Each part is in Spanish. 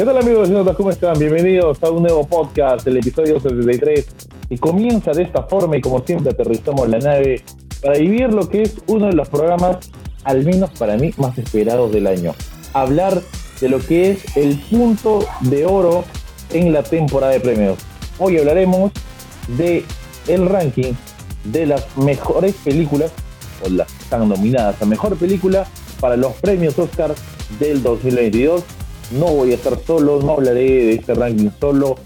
¿Qué tal amigos ¿Cómo están? Bienvenidos a un nuevo podcast, el episodio 73. Y comienza de esta forma y como siempre aterrizamos la nave para vivir lo que es uno de los programas, al menos para mí, más esperados del año. Hablar de lo que es el punto de oro en la temporada de premios. Hoy hablaremos de el ranking de las mejores películas, o las que están nominadas a mejor película para los premios Oscar del 2022 no voy a estar solo, no hablaré de este ranking solo,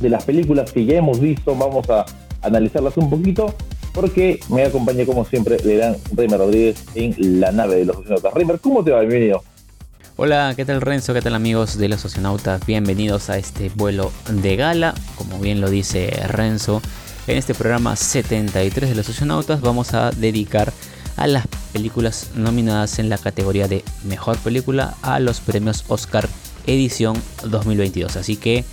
de las películas que ya hemos visto, vamos a analizarlas un poquito, porque me acompaña como siempre Lerán Reimer Rodríguez en la nave de los socionautas. Reimer, ¿cómo te va? Bienvenido. Hola, ¿qué tal Renzo? ¿Qué tal amigos de los socionautas? Bienvenidos a este vuelo de gala, como bien lo dice Renzo. En este programa 73 de los socionautas vamos a dedicar a las películas nominadas en la categoría de Mejor Película a los premios Oscar Edición 2022. Así que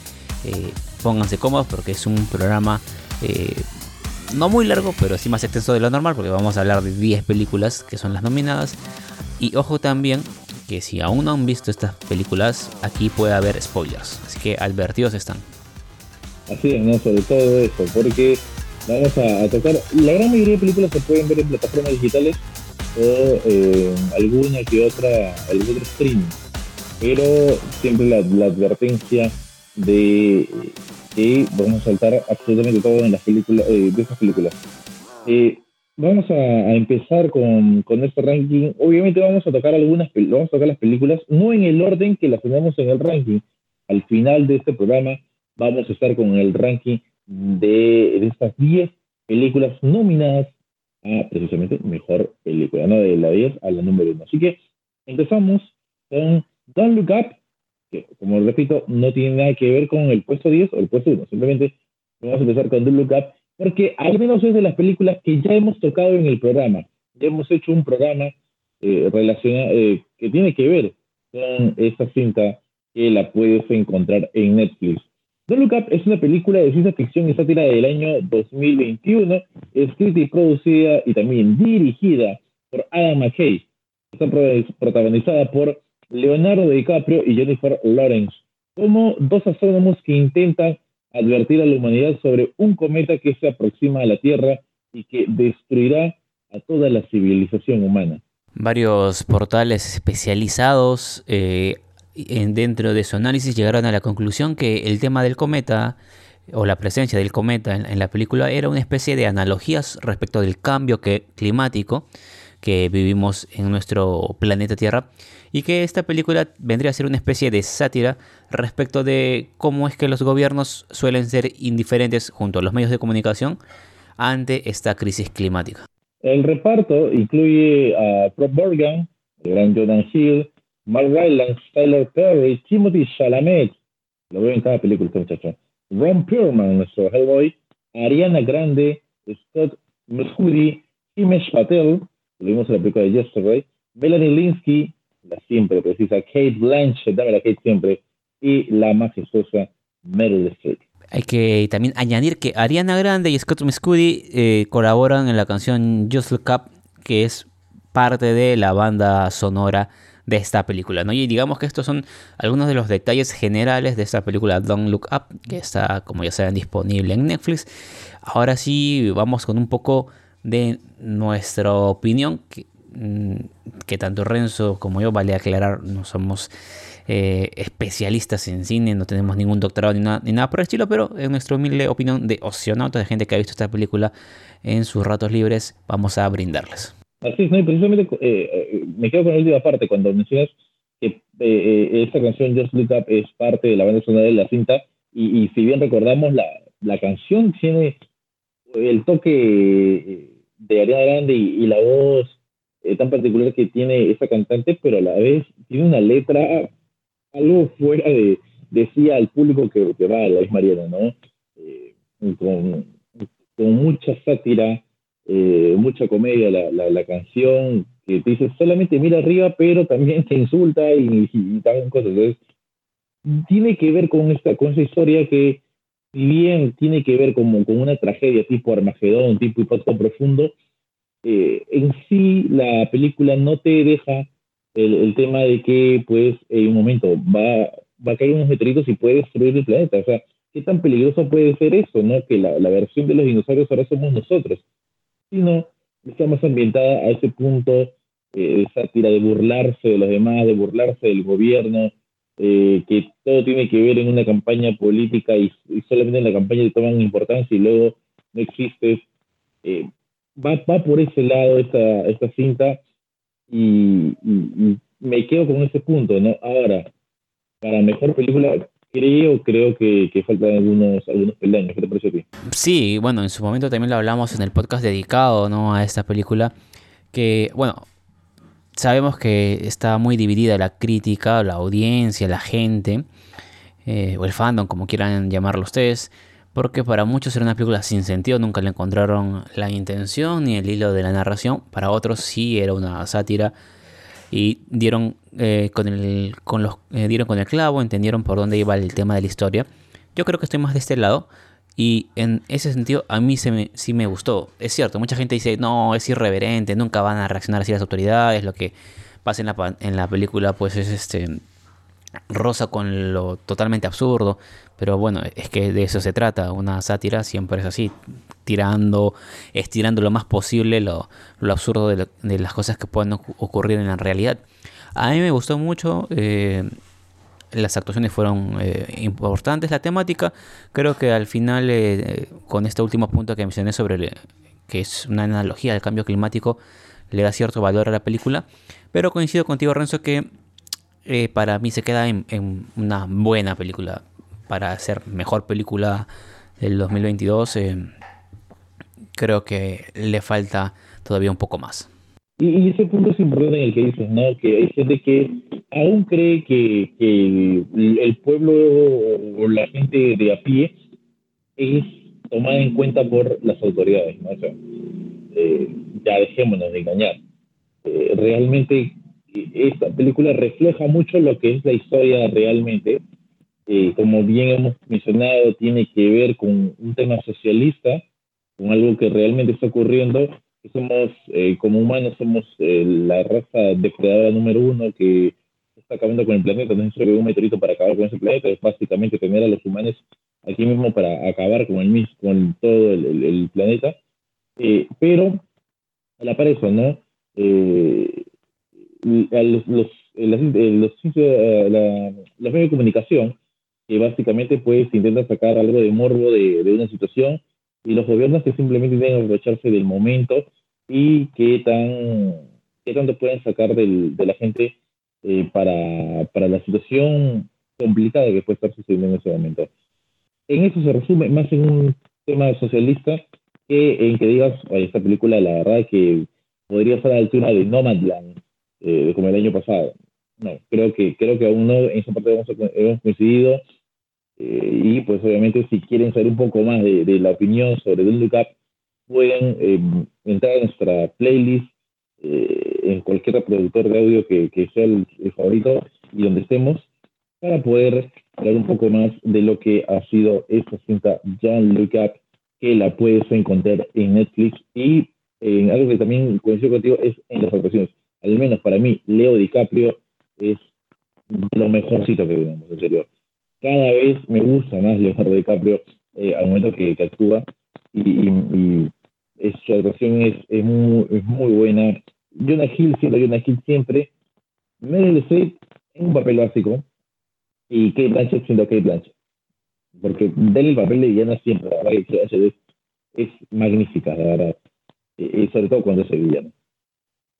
eh, pónganse cómodos porque es un programa eh, no muy largo, pero sí más extenso de lo normal porque vamos a hablar de 10 películas que son las nominadas. Y ojo también que si aún no han visto estas películas, aquí puede haber spoilers. Así que advertidos están. Así es, no sobre todo eso, porque vamos a, tocar. La gran mayoría de películas se pueden ver en plataformas digitales o eh, alguna que otra, algún streaming. Pero siempre la, advertencia de que vamos a saltar absolutamente todo en las películas, eh, de esas películas. Eh, vamos a, empezar con, con, este ranking. Obviamente vamos a tocar algunas, vamos a tocar las películas, no en el orden que las tenemos en el ranking. Al final de este programa vamos a estar con el ranking de, estas 10 películas nominadas a precisamente mejor película, ¿no? De la 10 a la número 1. Así que empezamos con Don't Look Up, que como repito, no tiene nada que ver con el puesto 10 o el puesto 1. Simplemente vamos a empezar con Don't Look Up, porque al menos es de las películas que ya hemos tocado en el programa. Ya hemos hecho un programa eh, relacionado, eh, que tiene que ver con esta cinta que la puedes encontrar en Netflix. Don't Look Up es una película de ciencia ficción y sátira del año 2021, escrita y producida y también dirigida por Adam McKay. Está protagonizada por Leonardo DiCaprio y Jennifer Lawrence, como dos astrónomos que intentan advertir a la humanidad sobre un cometa que se aproxima a la Tierra y que destruirá a toda la civilización humana. Varios portales especializados eh, dentro de su análisis llegaron a la conclusión que el tema del cometa o la presencia del cometa en, la película era una especie de analogías respecto del cambio climático que vivimos en nuestro planeta Tierra y que esta película vendría a ser una especie de sátira respecto de cómo es que los gobiernos suelen ser indiferentes junto a los medios de comunicación ante esta crisis climática. El reparto incluye a Rob Morgan, el gran Jordan Hill, Mark Rylance, Tyler Perry, Timothy Chalamet, lo veo en cada película este muchacho, Ron Perlman, nuestro Hellboy, Ariana Grande, Scott Mescudi, Himesh Patel, lo vimos en la película de Yesterday, Melanie Linsky, la siempre precisa, Kate Blanchett, dame la Kate siempre, y la majestuosa Meryl Streep. Hay que también añadir que Ariana Grande y Scott Mescudi eh, colaboran en la canción Just Look Up, que es parte de la banda sonora de esta película. ¿no? Y digamos que estos son algunos de los detalles generales de esta película Don't Look Up, que está, como ya saben, disponible en Netflix. Ahora sí, vamos con un poco de nuestra opinión, que, mm, tanto Renzo como yo, vale aclarar, no somos eh, especialistas en cine, no tenemos ningún doctorado ni, ni, nada por el estilo, pero en nuestra humilde opinión de oceanautas, de gente que ha visto esta película en sus ratos libres, vamos a brindarles. Así es, ¿no? y precisamente eh, eh, me quedo con la última parte, cuando mencionas que eh, esta canción Just Look Up es parte de la banda sonora de la cinta, y, si bien recordamos, la, la, canción tiene el toque de Ariana Grande y, la voz tan particular que tiene esa cantante, pero a la vez tiene una letra algo fuera de, decía al público que, que va a la Mariana, ¿no? con, con mucha sátira, eh, mucha comedia la, la, canción, que te dice solamente mira arriba, pero también te insulta y, y, también cosas. Entonces, tiene que ver con esta, con esa historia que, si bien tiene que ver como, con una tragedia tipo Armagedón, tipo impacto profundo, eh, en sí la película no te deja el, el, tema de que, pues, en un momento va, va a caer unos meteoritos y puede destruir el planeta. O sea, ¿qué tan peligroso puede ser eso, no? Que la, versión de los dinosaurios ahora somos nosotros. Sino, está más ambientada a ese punto eh, de sátira, de burlarse de los demás, de burlarse del gobierno, eh, que todo tiene que ver en una campaña política y, solamente en la campaña le toman importancia y luego no existe. Eh, va, va por ese lado esta, esta cinta y, me quedo con ese punto, ¿no? Ahora, para mejor película, creo, creo que, que faltan algunos, algunos peldaños. ¿Qué te parece a ti? Sí, bueno, en su momento también lo hablamos en el podcast dedicado, ¿no? A esta película, que, bueno, sabemos que está muy dividida la crítica, la audiencia, la gente, eh, o el fandom, como quieran llamarlo ustedes, porque para muchos era una película sin sentido, nunca le encontraron la intención ni el hilo de la narración, para otros sí era una sátira y dieron, eh, con, el, con los, eh, dieron con el clavo, entendieron por dónde iba el tema de la historia. Yo creo que estoy más de este lado. Y en ese sentido, a mí se me, sí me gustó. Es cierto, mucha gente dice, no, es irreverente, nunca van a reaccionar así las autoridades. Lo que pasa en la, en la película, pues es este rosa con lo totalmente absurdo. Pero bueno, es que de eso se trata. Una sátira siempre es así, tirando, estirando lo más posible lo, absurdo de, las cosas que pueden ocurrir en la realidad. A mí me gustó mucho. Eh, las actuaciones fueron eh, importantes. La temática, creo que al final, eh, con este último punto que mencioné sobre que es una analogía del cambio climático, le da cierto valor a la película. Pero coincido contigo, Renzo, que eh, para mí se queda en, una buena película. Para ser mejor película del 2022, creo que le falta todavía un poco más. Y, ese punto es importante en el que dices, ¿no? Que hay gente que aún cree que, el pueblo o la gente de a pie es tomada en cuenta por las autoridades, ¿no? O sea, eh, ya dejémonos de engañar. Eh, realmente esta película refleja mucho lo que es la historia realmente. Eh, como bien hemos mencionado, tiene que ver con un tema socialista, con algo que realmente está ocurriendo somos, eh, como humanos, somos eh, la raza depredadora número uno que está acabando con el planeta. No es un meteorito para acabar con ese planeta, es básicamente tener a los humanos aquí mismo para acabar con, el, con todo el, planeta. Eh, pero, a la par eso, ¿no? Los, los, los, medios de comunicación, que básicamente pues intentan sacar algo de morbo de, de una situación y los gobiernos que simplemente deben aprovecharse del momento y qué, tan, qué tanto pueden sacar del, de la gente eh, para, para la situación complicada que puede estar sucediendo en ese momento. En eso se resume más en un tema socialista que en que digas, esta película la verdad que podría ser a la altura de Nomadland, eh, como el año pasado. No, creo que, creo que aún no, en esa parte hemos, hemos coincidido eh, y pues obviamente si quieren saber un poco más de, la opinión sobre Don't Look Up, pueden eh, entrar a nuestra playlist eh, en cualquier reproductor de audio que, sea el, favorito y donde estemos para poder hablar un poco más de lo que ha sido esta cinta Don't Look Up que la puedes encontrar en Netflix y en algo que también coincido contigo es en las actuaciones. Al menos para mí, Leo DiCaprio es lo mejorcito que vemos, en serio cada vez me gusta más Leonardo DiCaprio eh, al momento que, actúa y, su actuación es, es, muy, es muy buena. Jonah Hill, siendo Jonah Hill siempre, Meryl Streep en un papel básico y Kate Blanchett siendo Kate Blanchett. Porque darle el papel de villana siempre, la verdad es, es magnífica, la verdad. Y, sobre todo cuando es villano.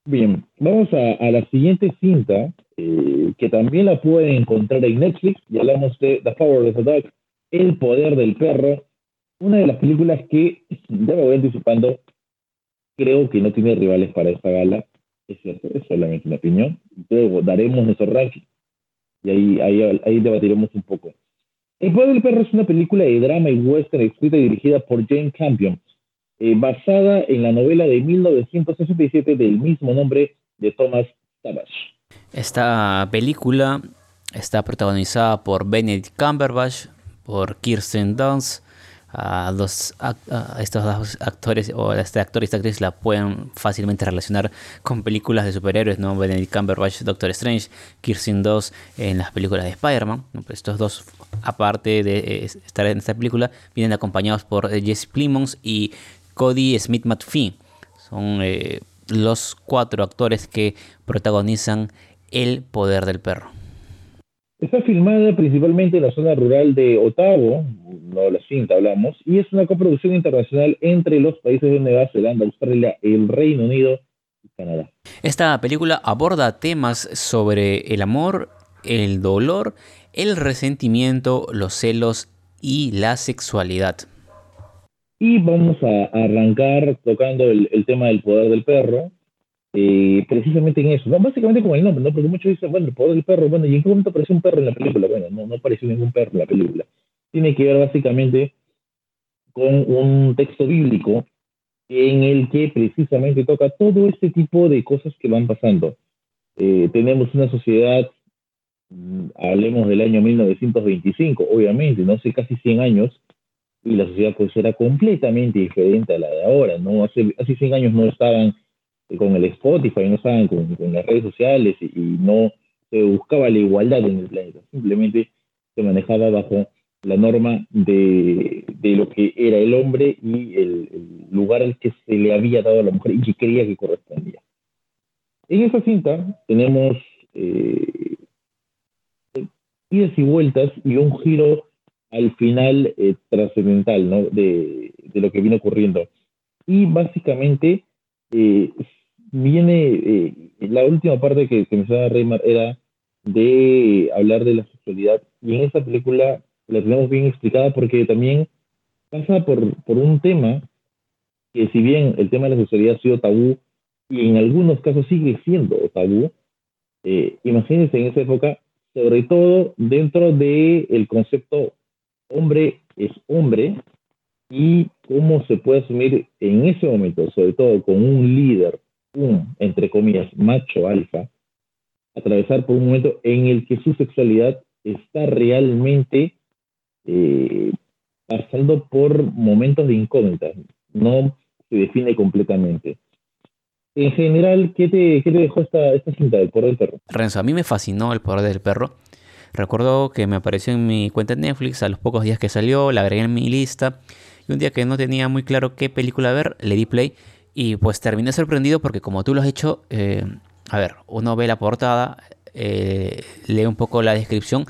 Bien, vamos a, la siguiente cinta, eh, que también la pueden encontrar en Netflix, y hablamos de The Power of the Dog, El Poder del Perro, una de las películas que, ya me voy anticipando, creo que no tiene rivales para esta gala, es cierto, es solamente una opinión, luego daremos nuestro ranking, y ahí, ahí, ahí debatiremos un poco. El Poder del Perro es una película de drama y western escrita y dirigida por Jane Campion, eh, basada en la novela de 1967 del mismo nombre de Thomas Savage. Esta película está protagonizada por Benedict Cumberbatch, por Kirsten Dunst, a, estos dos actores o este actor y esta actriz la pueden fácilmente relacionar con películas de superhéroes, ¿no? Benedict Cumberbatch, Doctor Strange, Kirsten 2 en las películas de Spider-Man. Pues estos dos, aparte de eh, estar en esta película, vienen acompañados por eh, Jesse Plimons y Cody Smith McPhee. Son eh, los cuatro actores que protagonizan El Poder del Perro. Está filmada principalmente en la zona rural de Otago, no la cinta hablamos, y es una coproducción internacional entre los países de Nueva Zelanda, Australia, el Reino Unido y Canadá. Esta película aborda temas sobre el amor, el dolor, el resentimiento, los celos y la sexualidad. Y vamos a arrancar tocando el, tema del poder del perro, eh, precisamente en eso, ¿no? Básicamente con el nombre, ¿no? Porque muchos dicen, bueno, el poder del perro, bueno, ¿y en qué momento apareció un perro en la película? Bueno, no, no apareció ningún perro en la película. Tiene que ver básicamente con un texto bíblico en el que precisamente toca todo este tipo de cosas que van pasando. Eh, tenemos una sociedad, mm, hablemos del año 1925, obviamente, no sé, casi 100 años, y la sociedad pues era completamente diferente a la de ahora, ¿no? Hace, hace 100 años no estaban con el Spotify, no estaban con, las redes sociales y, no se buscaba la igualdad en el planeta, simplemente se manejaba bajo la norma de, lo que era el hombre y el, lugar al que se le había dado a la mujer y que creía que correspondía. En esa cinta tenemos eh, idas y vueltas y un giro al final eh, trascendental ¿no? de, lo que vino ocurriendo. Y básicamente eh, viene, eh, la última parte que, que mencionaba Reymar era de hablar de la sexualidad. Y en esta película la tenemos bien explicada porque también pasa por, por un tema que si bien el tema de la sexualidad ha sido tabú y en algunos casos sigue siendo tabú, eh, imagínense en esa época, sobre todo dentro del el concepto hombre es hombre y cómo se puede asumir en ese momento, sobre todo con un líder un, entre comillas, macho alfa, atravesar por un momento en el que su sexualidad está realmente eh, pasando por momentos de incógnita, no se define completamente. En general, ¿qué te, qué te dejó esta, esta cinta del poder del perro? Renzo, a mí me fascinó el poder del perro. Recuerdo que me apareció en mi cuenta de Netflix a los pocos días que salió, la agregué en mi lista y un día que no tenía muy claro qué película ver, le di play y pues terminé sorprendido porque como tú lo has hecho, eh, a ver, uno ve la portada, eh, lee un poco la descripción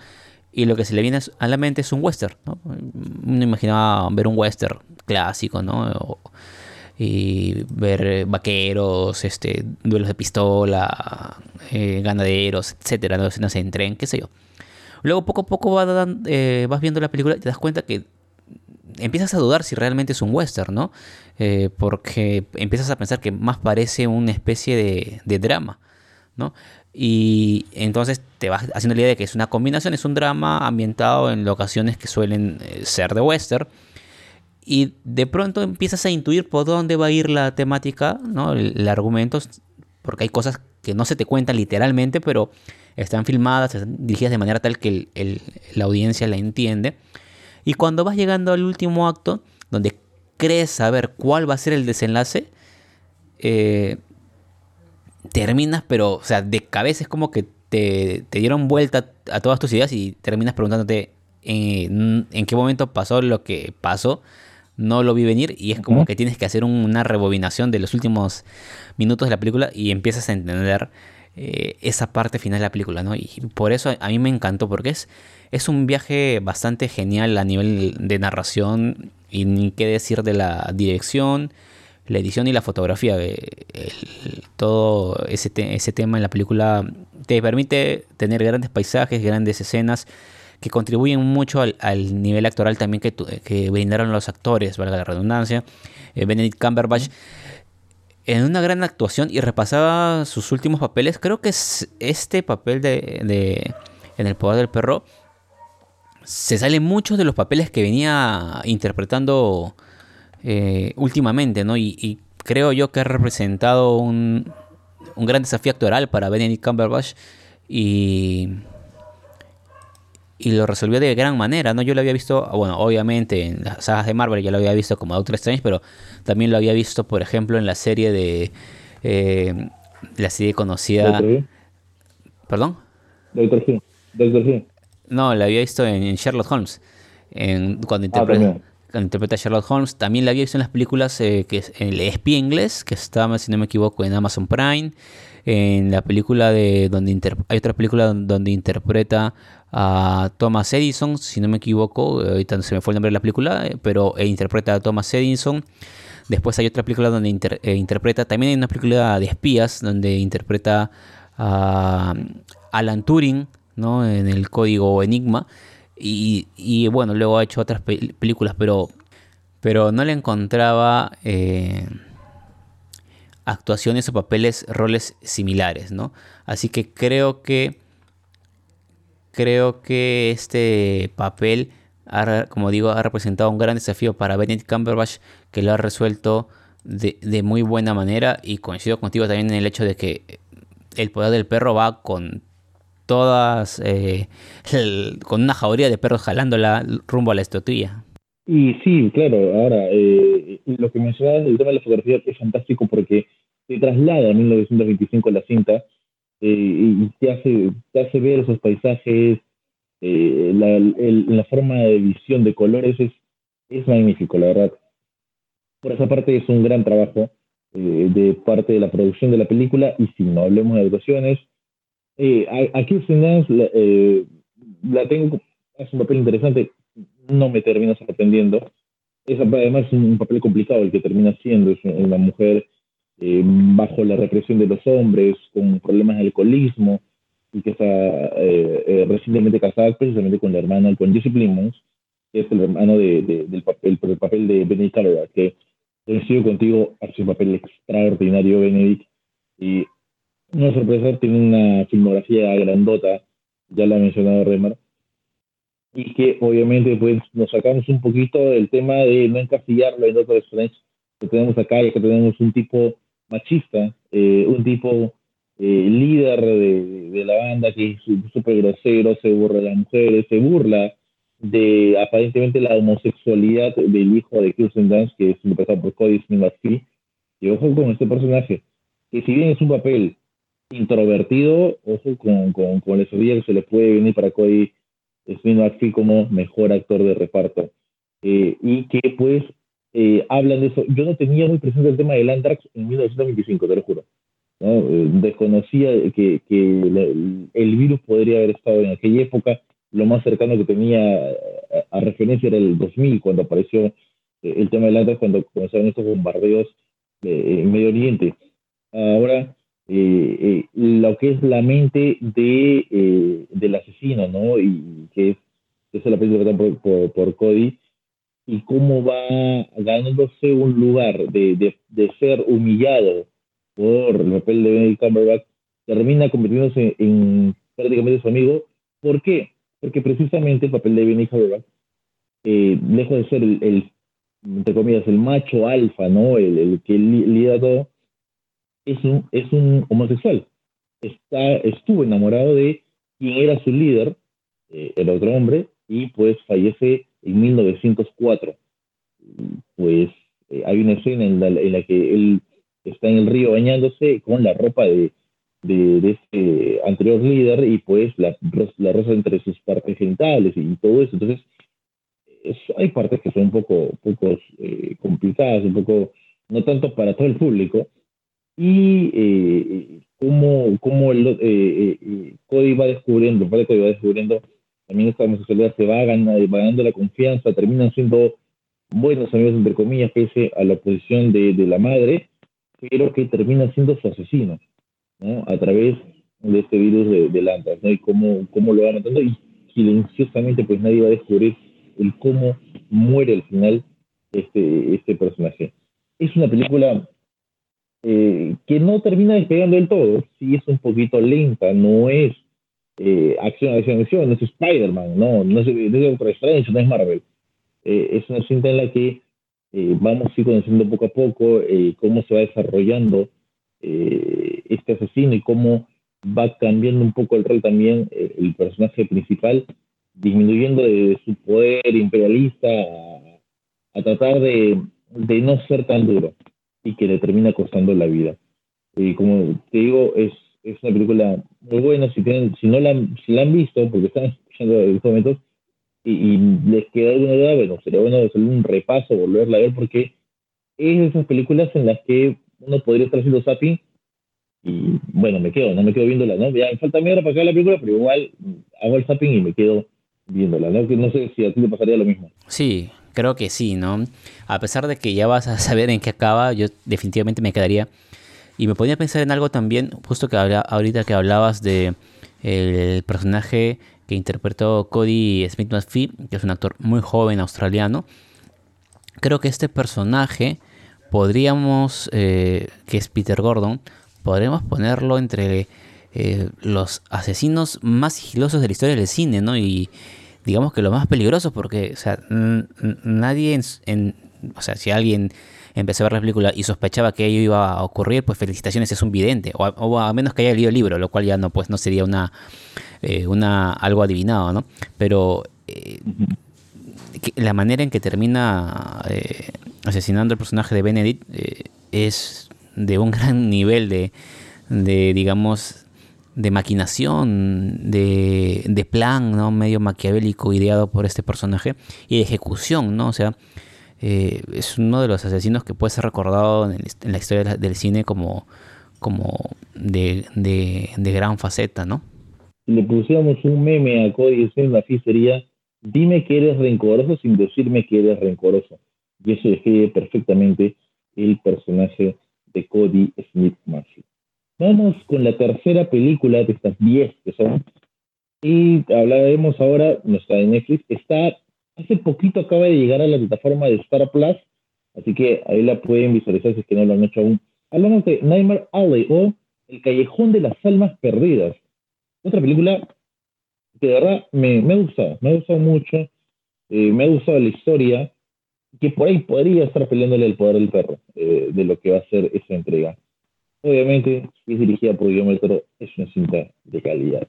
y lo que se le viene a la mente es un western, ¿no? Uno imaginaba ver un western clásico, ¿no? y ver vaqueros, este, duelos de pistola, eh, ganaderos, etcétera, ¿no? escenas en tren, qué sé yo. Luego poco a poco vas, vas viendo la película y te das cuenta que empiezas a dudar si realmente es un western, ¿no? Eh, porque empiezas a pensar que más parece una especie de, drama, ¿no? Y entonces te vas haciendo la idea de que es una combinación, es un drama ambientado en locaciones que suelen eh, ser de western. Y de pronto empiezas a intuir por dónde va a ir la temática, ¿no? El, argumento, porque hay cosas que no se te cuentan literalmente, pero están filmadas, están dirigidas de manera tal que la audiencia la entiende. Y cuando vas llegando al último acto, donde crees saber cuál va a ser el desenlace, eh, terminas, pero, o sea, de cabeza es como que te, dieron vuelta a todas tus ideas y terminas preguntándote eh, en, qué momento pasó lo que pasó. No lo vi venir y es como que tienes que hacer una rebobinación de los últimos minutos de la película y empiezas a entender eh, esa parte final de la película, ¿no? Y por eso a mí me encantó, porque es, es un viaje bastante genial a nivel de narración y ni qué decir de la dirección, la edición y la fotografía. todo ese, ese tema en la película te permite tener grandes paisajes, grandes escenas que contribuyen mucho al, nivel actoral también que, que, brindaron los actores, valga la redundancia. Eh, Benedict Cumberbatch en una gran actuación y repasaba sus últimos papeles. Creo que este papel de, de en el poder del perro se sale muchos de los papeles que venía interpretando eh, últimamente, ¿no? Y, creo yo que ha representado un, gran desafío actoral para Benedict Cumberbatch y, y lo resolvió de gran manera, ¿no? Yo lo había visto, bueno, obviamente en las sagas de Marvel ya lo había visto como Doctor Strange, pero también lo había visto, por ejemplo, en la serie de... Eh, la serie conocida... ¿Perdón? Doctor Who. Doctor Who. No, la había visto en, Sherlock Holmes, en, cuando, ah, interpreta, cuando interpreta a Sherlock Holmes. También la había visto en las películas eh, que es en el espía inglés, que estaba, si no me equivoco, en Amazon Prime en la película de donde hay otra película donde interpreta a Thomas Edison, si no me equivoco, ahorita se me fue el nombre de la película, eh, pero e interpreta a Thomas Edison. Después hay otra película donde eh, interpreta, también hay una película de espías donde interpreta a Alan Turing, ¿no? En el código Enigma. Y, bueno, luego ha hecho otras películas, pero, pero no le encontraba... Eh, actuaciones o papeles, roles similares, ¿no? Así que creo que creo que este papel, como digo, ha representado un gran desafío para Benedict Cumberbatch que lo ha resuelto de, muy buena manera y coincido contigo también en el hecho de que el poder del perro va con todas, eh, con una jauría de perros jalándola rumbo a la estatuilla. Y sí, claro, ahora, eh, lo que mencionabas del tema de la fotografía es fantástico porque se traslada a 1925 la cinta eh, y te hace, te hace ver esos paisajes, eh, la, la, forma de visión de colores es, es magnífico, la verdad. Por esa parte es un gran trabajo de parte de la producción de la película y si no hablemos de actuaciones, aquí la, la tengo, es un papel interesante, no me termina sorprendiendo. Es además un papel complicado el que termina siendo. Es una mujer eh, bajo la represión de los hombres, con problemas de alcoholismo, y que está eh, eh, recientemente casada precisamente con la hermana, con Jesse Plimons, que es el hermano de, del papel, el papel de Benedict Cumberbatch, que coincido contigo, hace un papel extraordinario Benedict, y no sorpresa, tiene una filmografía grandota, ya lo ha mencionado Remar, y que obviamente pues nos sacamos un poquito del tema de no encasillarlo en Doctor Strange que tenemos acá y que tenemos un tipo machista, eh, un tipo eh, líder de, la banda que es súper grosero, se burla de las mujeres, se burla de aparentemente la homosexualidad del hijo de Kirsten Dance, que es interpretado por Cody Smith Y ojo con este personaje, que si bien es un papel introvertido, ojo con, con, con la que se le puede venir para Cody Smith como mejor actor de reparto. Eh, y que pues eh, hablan de eso. Yo no tenía muy presente el tema del Andrax en 1925, te lo juro. Eh, desconocía que, el, virus podría haber estado en aquella época. Lo más cercano que tenía a, referencia era el 2000, cuando apareció el tema del Andrax, cuando comenzaron estos bombardeos en Medio Oriente. Ahora, eh, eh, lo que es la mente de, eh, del asesino, ¿no? Y que es, es la película por, por, por, Cody, y cómo va ganándose un lugar de, de, de, ser humillado por el papel de Benedict Cumberbatch, termina convirtiéndose en prácticamente su amigo. ¿Por qué? Porque precisamente el papel de Benedict Cumberbatch, lejos de ser el, entre comillas, el macho alfa, ¿no? El, el que lidera todo, es un, es un homosexual. Está, estuvo enamorado de quien era su líder, eh, el otro hombre, y pues fallece en 1904. Pues eh, hay una escena en la, que él está en el río bañándose con la ropa de, de, este anterior líder y pues la, la rosa entre sus partes genitales y todo eso. Entonces, hay partes que son un poco, poco eh, complicadas, un poco, no tanto para todo el público, y eh, cómo, cómo el, eh, eh, Cody va descubriendo, el Cody va descubriendo también esta homosexualidad, se va ganando, va la confianza, terminan siendo buenos amigos, entre comillas, pese a la oposición de, la madre, pero que termina siendo su asesino, ¿no? A través de este virus de, de ¿no? Y cómo, cómo lo va matando y silenciosamente pues nadie va a descubrir el cómo muere al final este, este personaje. Es una película eh, que no termina despegando del todo. Sí es un poquito lenta, no es eh, acción, acción, acción, no es Spider-Man, no, no es, no es no es Marvel. Eh, es una cinta en la que vamos a ir conociendo poco a poco cómo se va desarrollando este asesino y cómo va cambiando un poco el rol también el personaje principal disminuyendo de su poder imperialista a, tratar de, no ser tan duro y que le termina costando la vida. Y como te digo, es, es una película muy buena, si, tienen, si no la, si la han visto, porque están escuchando en estos momentos, y, les queda alguna duda, bueno, sería bueno hacer un repaso, volverla a ver, porque es de esas películas en las que uno podría estar haciendo zapping y bueno, me quedo, no me quedo viéndola, ¿no? Ya me falta media hora para acabar la película, pero igual hago el zapping y me quedo viéndola, ¿no? Que no sé si a ti te pasaría lo mismo. Sí, creo que sí, ¿no? A pesar de que ya vas a saber en qué acaba, yo definitivamente me quedaría. Y me ponía a pensar en algo también, justo que habla, ahorita que hablabas de el personaje que interpretó Cody Smith McPhee, que es un actor muy joven australiano. Creo que este personaje podríamos, eh, que es Peter Gordon, podríamos ponerlo entre eh, los asesinos más sigilosos de la historia del cine, ¿no? Y digamos que lo más peligroso porque, o sea, nadie en, o sea, si alguien empezó a ver la película y sospechaba que ello iba a ocurrir, pues felicitaciones, es un vidente, o a, menos que haya leído el libro, lo cual ya no, pues no sería una, eh, una algo adivinado, ¿no? Pero eh, la manera en que termina asesinando al personaje de Benedict es de un gran nivel de, de digamos, de maquinación, de, de, plan, ¿no? Medio maquiavélico ideado por este personaje y de ejecución, ¿no? O sea, eh, es uno de los asesinos que puede ser recordado en, la historia del cine como, como de, de, gran faceta, ¿no? Si le pusiéramos un meme a Cody así sería, dime que eres rencoroso sin decirme que eres rencoroso. Y eso define perfectamente el personaje de Cody Smith Murphy. Vamos con la tercera película de estas 10 que son. Y hablaremos ahora, está en Netflix, está, hace poquito acaba de llegar a la plataforma de Star Plus, así que ahí la pueden visualizar si es que no lo han hecho aún. Hablamos de Nightmare Alley o El Callejón de las Almas Perdidas. Otra película que de verdad me, me ha gustado, me ha gustado mucho, eh, me ha gustado la historia, que por ahí podría estar peleándole el poder del perro eh, de lo que va a ser esa entrega. Obviamente, si es dirigida por Guillermo del Toro, es una cinta de calidad.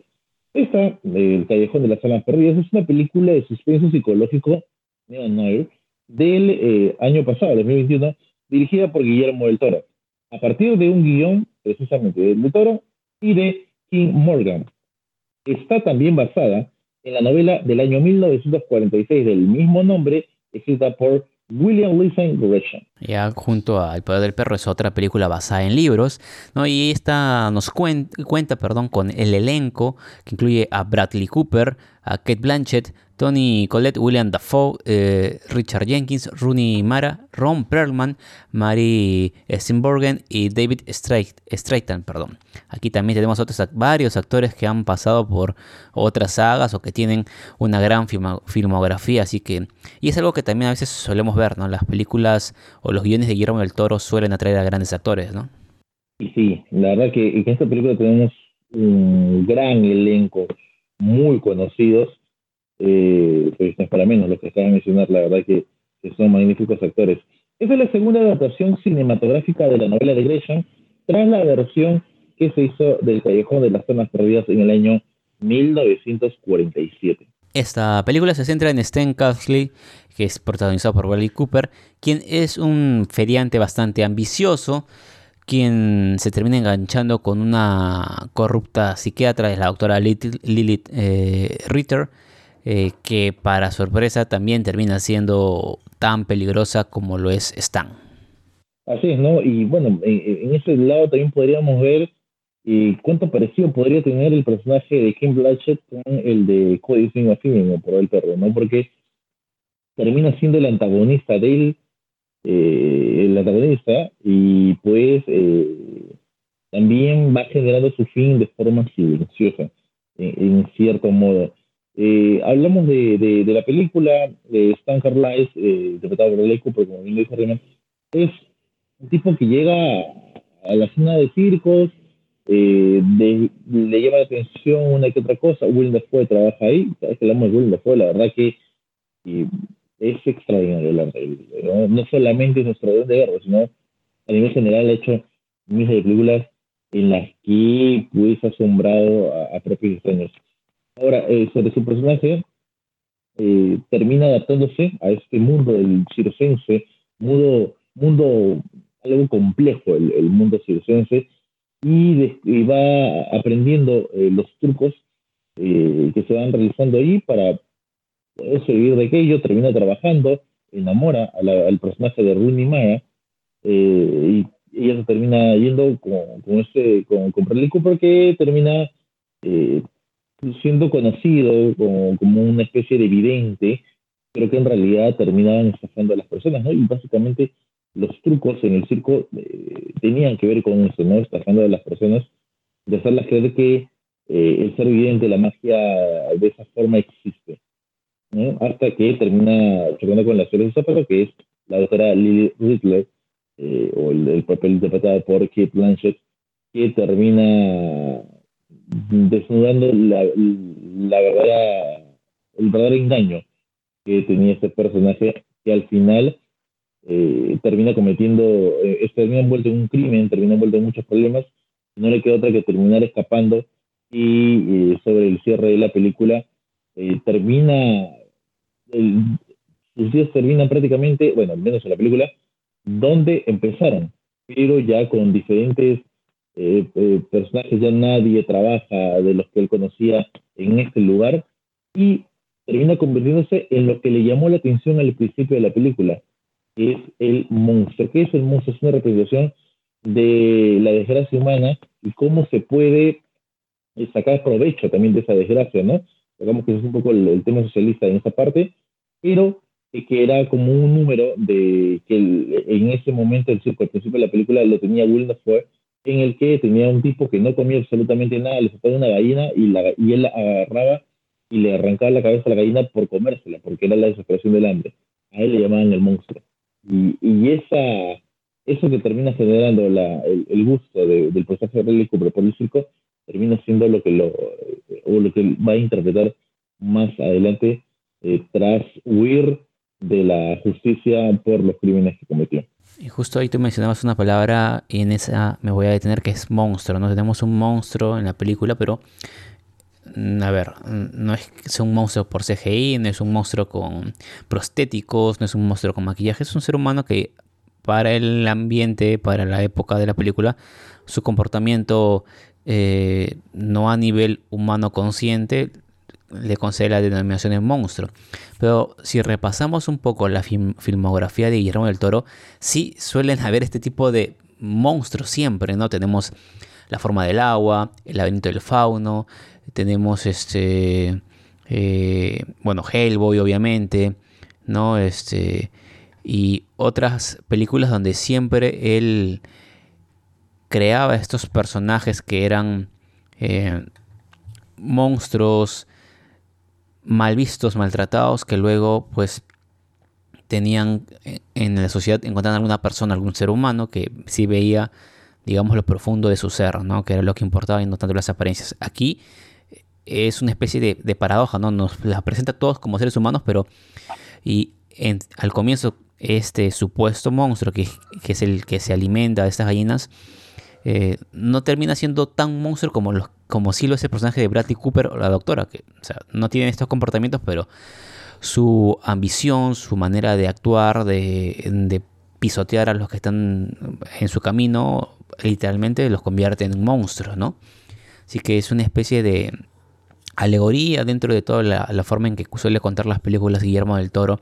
Esta, El Callejón de las Almas Perdidas, es una película de suspenso psicológico neo del eh, año pasado, 2021, dirigida por Guillermo del Toro, a partir de un guion precisamente del Toro y de King Morgan. Está también basada en la novela del año 1946 del mismo nombre, escrita por William Listen Gresham. Ya junto a El Poder del Perro es otra película basada en libros, ¿no? Y esta nos cuenta, perdón, con el elenco que incluye a Bradley Cooper, a Kate Blanchett, Tony Collette, William Dafoe, eh, Richard Jenkins, Rooney Mara, Ron Perlman, Mary Steenburgen y David Straighten. Perdón. Aquí también tenemos otros varios actores que han pasado por otras sagas o que tienen una gran filmografía, así que y es algo que también a veces solemos ver, ¿no? Las películas o los guiones de Guillermo del Toro suelen atraer a grandes actores, ¿no? Y sí, la verdad que en esta película tenemos un gran elenco, muy conocidos eh, pues no es para menos lo que acaba de mencionar, la verdad que, son magníficos actores. Esa es la segunda adaptación cinematográfica de la novela de Gresham, tras la versión que se hizo del Callejón de las Zonas Perdidas en el año 1947. Esta película se centra en Stan Casley, que es protagonizado por Wally Cooper, quien es un feriante bastante ambicioso, quien se termina enganchando con una corrupta psiquiatra, es la doctora Lilith, eh, Ritter, eh, que para sorpresa también termina siendo tan peligrosa como lo es Stan. Así es, ¿no? Y bueno, en, ese lado también podríamos ver eh, cuánto parecido podría tener el personaje de Kim Blanchett con el de Cody Smith o por el perro, ¿no? Porque termina siendo el antagonista de él, eh, el antagonista, y pues también va generando su fin de forma silenciosa, en cierto modo. Eh, hablamos de, de, la película de Stan Carlisle, eh, interpretado por Lee Cooper, como bien dijo Renan, es un tipo que llega a la zona de circos, eh, le llama la atención una que otra cosa. Will Dafoe trabaja ahí, sabes que hablamos de Will Dafoe, la verdad que es extraordinario la ¿no? no solamente es nuestro de guerra, sino a nivel general ha hecho miles de películas en las que pues asombrado a, a propios extraños. Ahora, eh, sobre su personaje, eh, termina adaptándose a este mundo del circense, mundo, mundo algo complejo el, mundo circense, y, va aprendiendo eh, los trucos que se van realizando ahí para poder de aquello, termina trabajando, enamora al personaje de Rooney Maya, y ella se termina yendo con, con, este, con, con Bradley Cooper que termina siendo conocido como, como, una especie de vidente, pero que en realidad terminaban estafando a las personas, ¿no? Y básicamente los trucos en el circo eh, tenían que ver con eso, ¿no? Estafando a las personas, de hacerlas creer que eh, el ser vidente, la magia de esa forma existe, ¿no? Hasta que termina chocando con la serie de zapato, que es la doctora Lily Riddler, eh, o el, papel interpretado por Kate Blanchett, que termina desnudando la, la verdadera, el verdadero engaño que tenía este personaje que al final eh, termina cometiendo, eh, termina envuelto en un crimen, termina envuelto en muchos problemas, no le queda otra que terminar escapando y eh, sobre el cierre de la película eh, termina, sus días terminan prácticamente, bueno, al menos en la película, donde empezaron, pero ya con diferentes eh, eh, personajes, ya nadie trabaja de los que él conocía en este lugar y termina convirtiéndose en lo que le llamó la atención al principio de la película, es el monstruo. ¿Qué es el monstruo? Es una representación de la desgracia humana y cómo se puede eh, sacar provecho también de esa desgracia, ¿no? Digamos que es un poco el, tema socialista en esa parte, pero que era como un número de que en ese momento, el al principio de la película, lo tenía fue en el que tenía un tipo que no comía absolutamente nada, le sacaba una gallina y, la, y él agarraba y le arrancaba la cabeza a la gallina por comérsela, porque era la desesperación del hambre. A él le llamaban el monstruo. Y, esa, eso que termina generando la, el, gusto del personaje de Cooper por termina siendo lo que, lo, o lo que va a interpretar más adelante eh, tras huir de la justicia por los crímenes que cometió. Y justo ahí tú mencionabas una palabra y en esa me voy a detener que es monstruo. No tenemos un monstruo en la película, pero mm, a ver, mm, no es que sea un monstruo por CGI, no es un monstruo con prostéticos, no es un monstruo con maquillaje, es un ser humano que para el ambiente, para la época de la película, su comportamiento eh, no a nivel humano consciente le concede la denominación de monstruo. Pero si repasamos un poco la filmografía de Guillermo del Toro, sí suelen haber este tipo de monstruos siempre, ¿no? Tenemos la forma del agua, el laberinto del fauno, tenemos este, eh, bueno, Hellboy obviamente, ¿no? Este, y otras películas donde siempre él creaba estos personajes que eran eh, monstruos mal vistos, maltratados, que luego pues tenían eh, en la sociedad, encontraban alguna persona, algún ser humano que sí veía, digamos, lo profundo de su ser, ¿no? Que era lo que importaba y no tanto las apariencias. Aquí eh, es una especie de, paradoja, ¿no? Nos las presenta a todos como seres humanos, pero y al comienzo este supuesto monstruo que, que, es el que se alimenta de estas gallinas, eh, no termina siendo tan monstruo como, los, como si lo es el personaje de Bradley Cooper o la doctora, que no tienen estos comportamientos, pero su ambición, su manera de actuar, de, pisotear a los que están en su camino, literalmente los convierte en monstruos, ¿no? Así que es una especie de alegoría dentro de toda la, forma en que suele contar las películas Guillermo del Toro.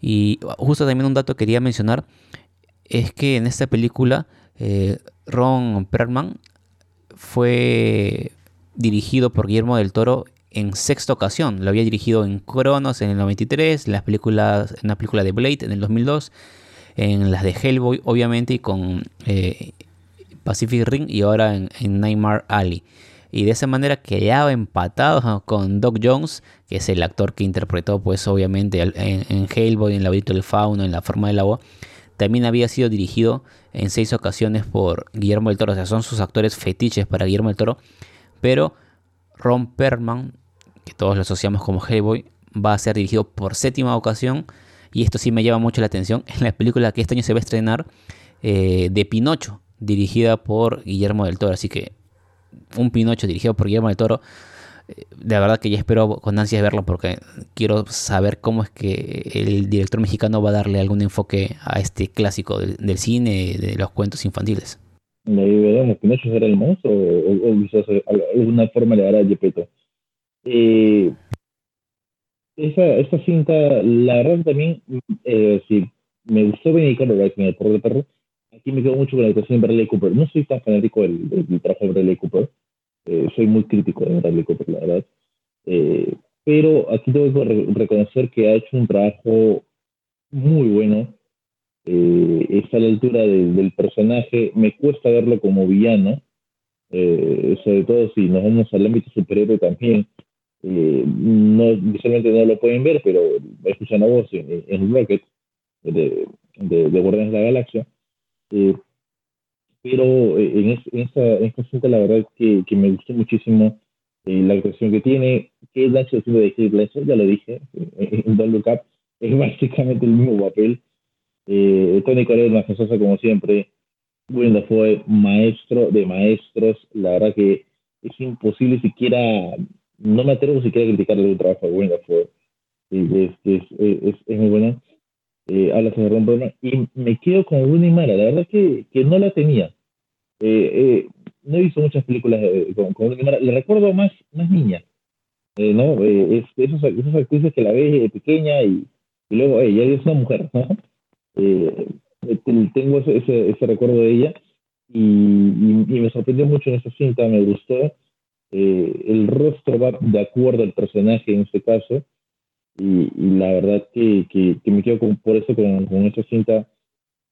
Y justo también un dato que quería mencionar es que en esta película eh, Ron Perlman fue dirigido por Guillermo del Toro en sexta ocasión. Lo había dirigido en Cronos en el 93, en, las películas, en la película de Blade en el 2002, en las de Hellboy obviamente y con eh, Pacific Ring y ahora en, Nightmare Alley. Y de esa manera quedaba empatado con Doc Jones, que es el actor que interpretó pues obviamente en, en Hellboy, en La del Fauno, en La Forma del Agua también había sido dirigido en seis ocasiones por Guillermo del Toro. O sea, son sus actores fetiches para Guillermo del Toro. Pero Ron Perlman, que todos lo asociamos como Hellboy, va a ser dirigido por séptima ocasión. Y esto sí me llama mucho la atención en la película que este año se va a estrenar eh, de Pinocho, dirigida por Guillermo del Toro. Así que un Pinocho dirigido por Guillermo del Toro de verdad que ya espero con ansias verlo porque quiero saber cómo es que el director mexicano va a darle algún enfoque a este clásico del, cine, de los cuentos infantiles. veremos, ¿no será el monstruo o, o, quizás alguna forma le dará a Gepetto? Eh, esa, esta cinta, la verdad también, eh, sí, me gustó Benny El Porro de Perro. Aquí me quedo mucho con la actuación de Bradley Cooper. No soy tan fanático del, del, trabajo de Bradley Cooper. Eh, soy muy crítico de Bradley Cooper, la verdad. Eh, pero aquí tengo que re reconocer que ha hecho un trabajo muy bueno. Eh, está a la altura de, del personaje. Me cuesta verlo como villano. Eh, sobre todo si nos vamos al ámbito superhéroe también eh, no visualmente no lo pueden ver, pero escuchan la voz en, en Rocket de, de, de Guardianes de la Galaxia. Eh, pero eh, en, es, en, esta, en esta cinta la verdad que, que me gustó muchísimo eh, la actuación que tiene, que es la haciendo de Kate Blanchett, ya lo dije, en Don't Look es básicamente el mismo papel. Eh, Tony Collette, majestuosa como siempre, bueno, fue maestro de maestros, la verdad que es imposible siquiera no me atrevo siquiera a criticarle el trabajo de fue es, es, es, muy buena. Eh, habla sobre un problema y me quedo con Rooney Mara. La verdad que, que no la tenía. Eh, eh, no he visto muchas películas eh, con, con Rooney Mara. Le recuerdo más, más niña. Eh, ¿no? Es, esos, esas actrices que la ves pequeña y, y luego ella es una mujer. ¿no? tengo ese, ese, ese, recuerdo de ella y, y, y me sorprendió mucho en esa cinta. Me gustó eh, el rostro va de acuerdo al personaje en este caso, y, la verdad que, que, me quedo con, por eso con, con esta cinta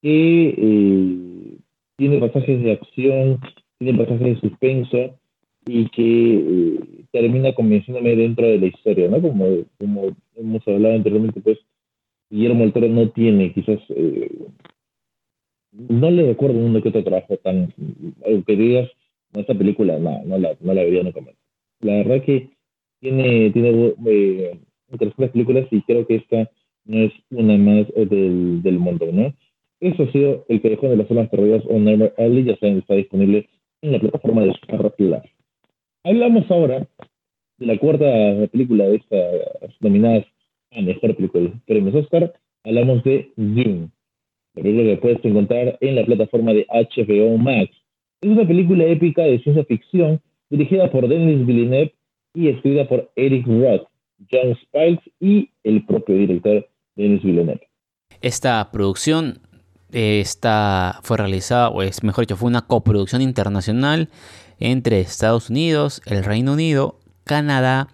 que eh, tiene pasajes de acción, tiene pasajes de suspenso y que eh, termina convenciéndome dentro de la historia, ¿no? Como, como hemos hablado anteriormente, pues Guillermo del Toro no tiene quizás eh, no le recuerdo uno que otro trabajo tan que digas esta película no, no la, no la vería nunca. La verdad que tiene, tiene interesantes películas y creo que esta no es una más del, del mundo, ¿no? Eso ha sido El Callejón de las Almas Perdidas o Never Early, ya saben, está disponible en la plataforma de Star Plus. Hablamos ahora de la cuarta película de estas nominadas a Mejor Película de Premios Oscar. Hablamos de Dune, la película que puedes encontrar en la plataforma de HBO Max. Es una película épica de ciencia ficción dirigida por Denis Villeneuve y escrita por Eric Roth, John Spiles y el propio director Denis Villeneuve. Esta producción eh, está, fue realizada, o es mejor dicho, fue una coproducción internacional entre Estados Unidos, el Reino Unido, Canadá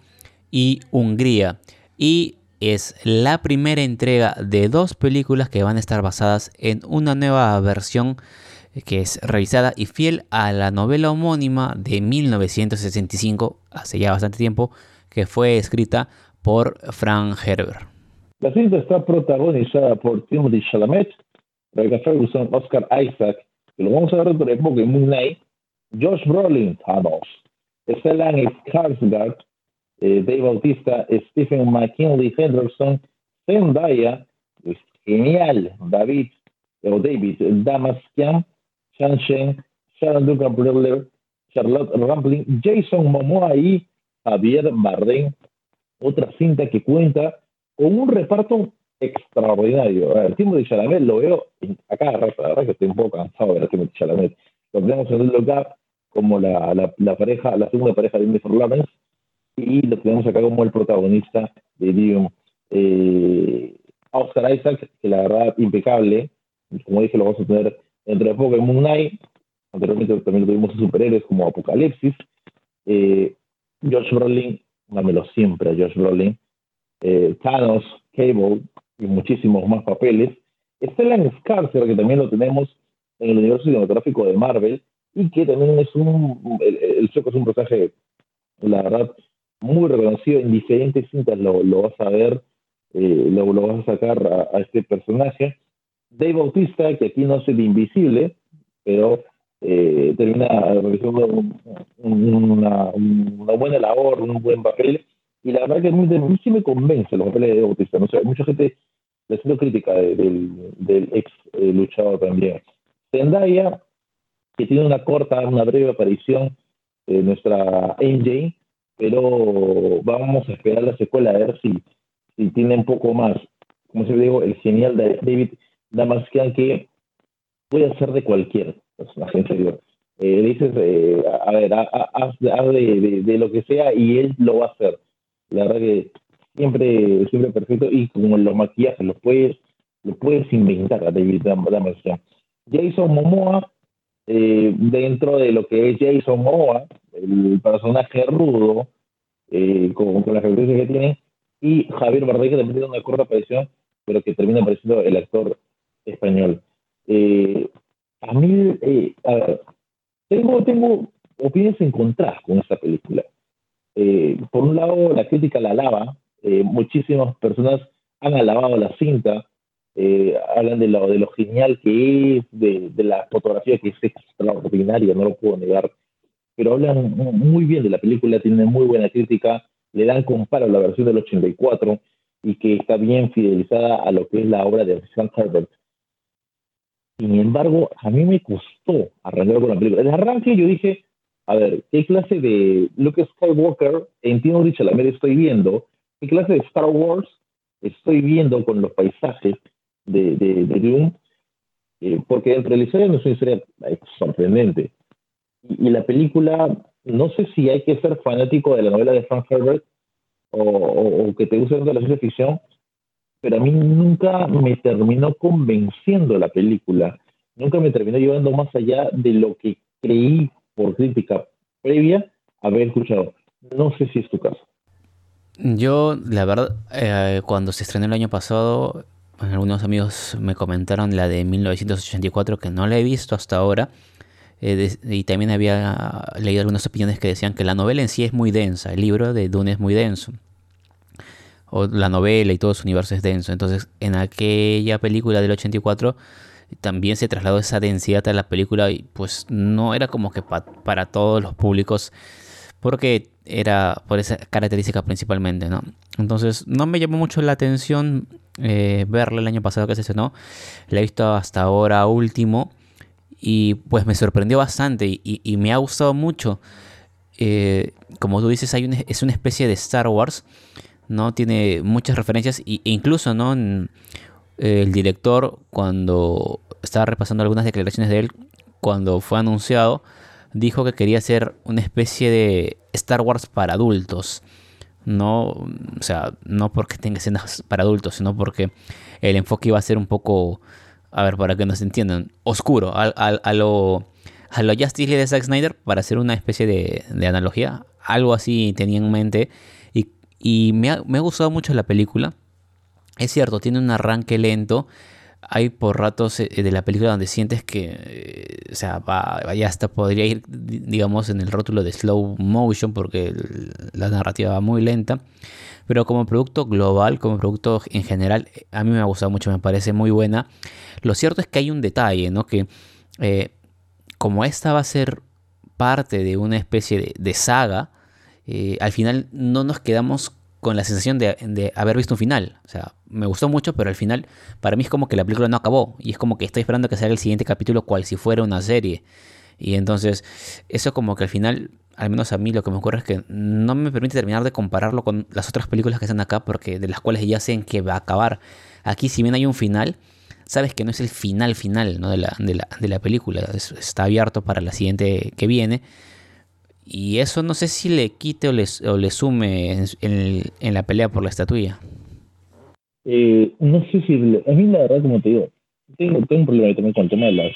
y Hungría. Y es la primera entrega de dos películas que van a estar basadas en una nueva versión que es revisada y fiel a la novela homónima de 1965, hace ya bastante tiempo, que fue escrita por Frank Herbert. La cinta está protagonizada por Timothy Chalamet, Rebecca Ferguson, Oscar Isaac, que lo vamos a ver dentro de poco en Josh Brolin, Thanos, Stellan Skarsgård, eh, Dave Bautista, Stephen McKinley Henderson, Zendaya, genial, David, o David Damaskian, Sean Shen, Sharon Duncan Briller, Charlotte Rampling, Jason Momoa y Javier Bardem. Otra cinta que cuenta con un reparto extraordinario. A ver, Timothy Chalamet lo veo acá, la verdad que estoy un poco cansado de ver a Timothy Chalamet. Lo tenemos en el local como la, la, la, pareja, la segunda pareja de Jennifer Lawrence y lo tenemos acá como el protagonista de Dune. Eh, Oscar Isaac, que la verdad impecable, como dije lo vamos a tener entre poco en Moon Knight, anteriormente también tuvimos superhéroes como Apocalipsis, eh, Josh Brolin, dámelo siempre a Josh Brolin, eh, Thanos, Cable y muchísimos más papeles. Stellan Skarsgård, que también lo tenemos en el universo cinematográfico de Marvel, y que también es un, el, es un personaje, la verdad, muy reconocido en diferentes cintas, lo, vas a ver, eh, lo, lo, vas a sacar a, a este personaje. Dave Bautista, que aquí no es el invisible, pero eh, termina realizando un, un, una, una, buena labor, un buen papel, y la verdad que a mí, sí me convence los papeles de Bautista. No sé, mucha gente le haciendo crítica de, del, del, ex eh, luchador también. Zendaya, que tiene una corta, una breve aparición, eh, nuestra MJ, pero vamos a esperar la secuela a ver si, si tiene un poco más, como se digo, el genial David Damasquian que puede hacer de cualquier en serio. Eh, dices, eh, a ver, haz, de, lo que sea y él lo va a hacer. La verdad que siempre, siempre perfecto y como los maquillajes los puedes, lo puedes inventar David. Jason Momoa, eh, dentro de lo que es Jason Momoa, el personaje rudo, con, con, las referencias que tiene, y Javier Bardem, que también tiene una corta aparición, pero que termina apareciendo el actor español. A mí, eh, a ver, tengo, tengo opiniones encontradas con esta película. Eh, por un lado, la crítica la alaba, muchísimas personas han alabado la cinta, hablan de lo, de lo genial que es, de, de la fotografía que es extraordinaria, no lo puedo negar, pero hablan muy bien de la película, tienen muy buena crítica, le dan comparo a la versión del 84 y que está bien fidelizada a lo que es la obra de Frank Herbert. Sin embargo, a mí me costó arrancar con la película. El arranque yo dije, a ver, ¿qué clase de Luke Skywalker en Tino Chalamet estoy viendo? ¿Qué clase de Star Wars estoy viendo con los paisajes de, de, Dune? Eh, porque dentro de la historia no es una historia sorprendente. Y, la película, no sé si hay que ser fanático de la novela de Frank Herbert o, que te guste de la ciencia ficción, pero a mí nunca me terminó convenciendo la película. Nunca me terminó llevando más allá de lo que creí por crítica previa haber escuchado. No sé si es tu caso. Yo, la verdad, eh, cuando se estrenó el año pasado, algunos amigos me comentaron la de 1984 que no la he visto hasta ahora. Eh, y también había leído algunas opiniones que decían que la novela en sí es muy densa, el libro de Dune es muy denso. O la novela y todo su universo es denso. Entonces, en aquella película del 84 también se trasladó esa densidad a la película y pues no era como que para todos los públicos porque era por esa característica principalmente, ¿no? Entonces no me llamó mucho la atención eh, verla el año pasado que se estrenó, la he visto hasta ahora último y pues me sorprendió bastante y, me ha gustado mucho. Eh, como tú dices, hay es una especie de Star Wars, ¿no? Tiene muchas referencias e incluso, ¿no? el director, cuando estaba repasando algunas declaraciones de él, cuando fue anunciado, dijo que quería hacer una especie de Star Wars para adultos. No, o sea, no porque tenga escenas para adultos, sino porque el enfoque iba a ser un poco a ver, para que nos entiendan, oscuro, a, a, lo, a lo Justice de Zack Snyder, para hacer una especie de, de analogía, algo así tenía en mente, y, me, ha, me, ha, gustado mucho la película. Es cierto, tiene un arranque lento, hay por ratos eh, de la película donde sientes que, eh, o sea, vaya hasta podría ir, digamos, en el rótulo de slow motion, porque la narrativa va muy lenta. Pero como producto global, como producto en general, a mí me ha gustado mucho, me parece muy buena. Lo cierto es que hay un detalle, ¿no? Que eh, como esta va a ser parte de una especie de, saga, eh, al final no nos quedamos con la sensación de, haber visto un final. O sea, me gustó mucho, pero al final para mí es como que la película no acabó. Y es como que estoy esperando que salga el siguiente capítulo cual si fuera una serie. Y entonces, eso como que al final al menos a mí lo que me ocurre es que no me permite terminar de compararlo con las otras películas que están acá, porque de las cuales ya sé en qué va a acabar. Aquí, si bien hay un final, sabes que no es el final final ¿no? de, la, de, la, de la película, está abierto para la siguiente que viene. Y eso no sé si le quite o le, o le sume en, en, la pelea por la estatuilla. Eh, no sé si. A mí, la verdad, como te digo, tengo, tengo un problema también con el tema de las,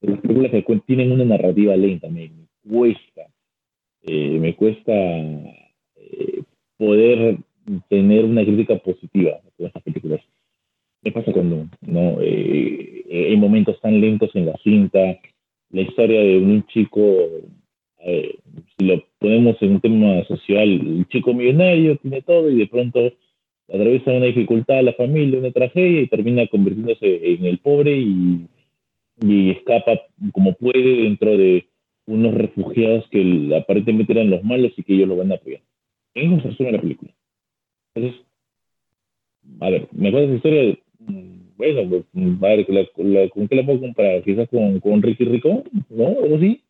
de las películas que tienen una narrativa lenta. Me, me cuesta eh, me cuesta eh, poder tener una crítica positiva a estas películas. ¿Qué pasa cuando no eh, hay momentos tan lentos en la cinta? La historia de un chico, si lo ponemos en un tema social, el chico millonario tiene todo y de pronto atraviesa una dificultad a la familia, una tragedia y termina convirtiéndose en el pobre y, y escapa como puede dentro de unos refugiados que aparentemente eran los malos y que ellos lo van a apoyar. En eso se resume la película. Entonces, a ver, ¿me acuerdas esa historia? Mm, bueno, pues, a ver, ¿con qué la puedo comparar? Quizás con, con Ricky Rico, ¿no? O sí.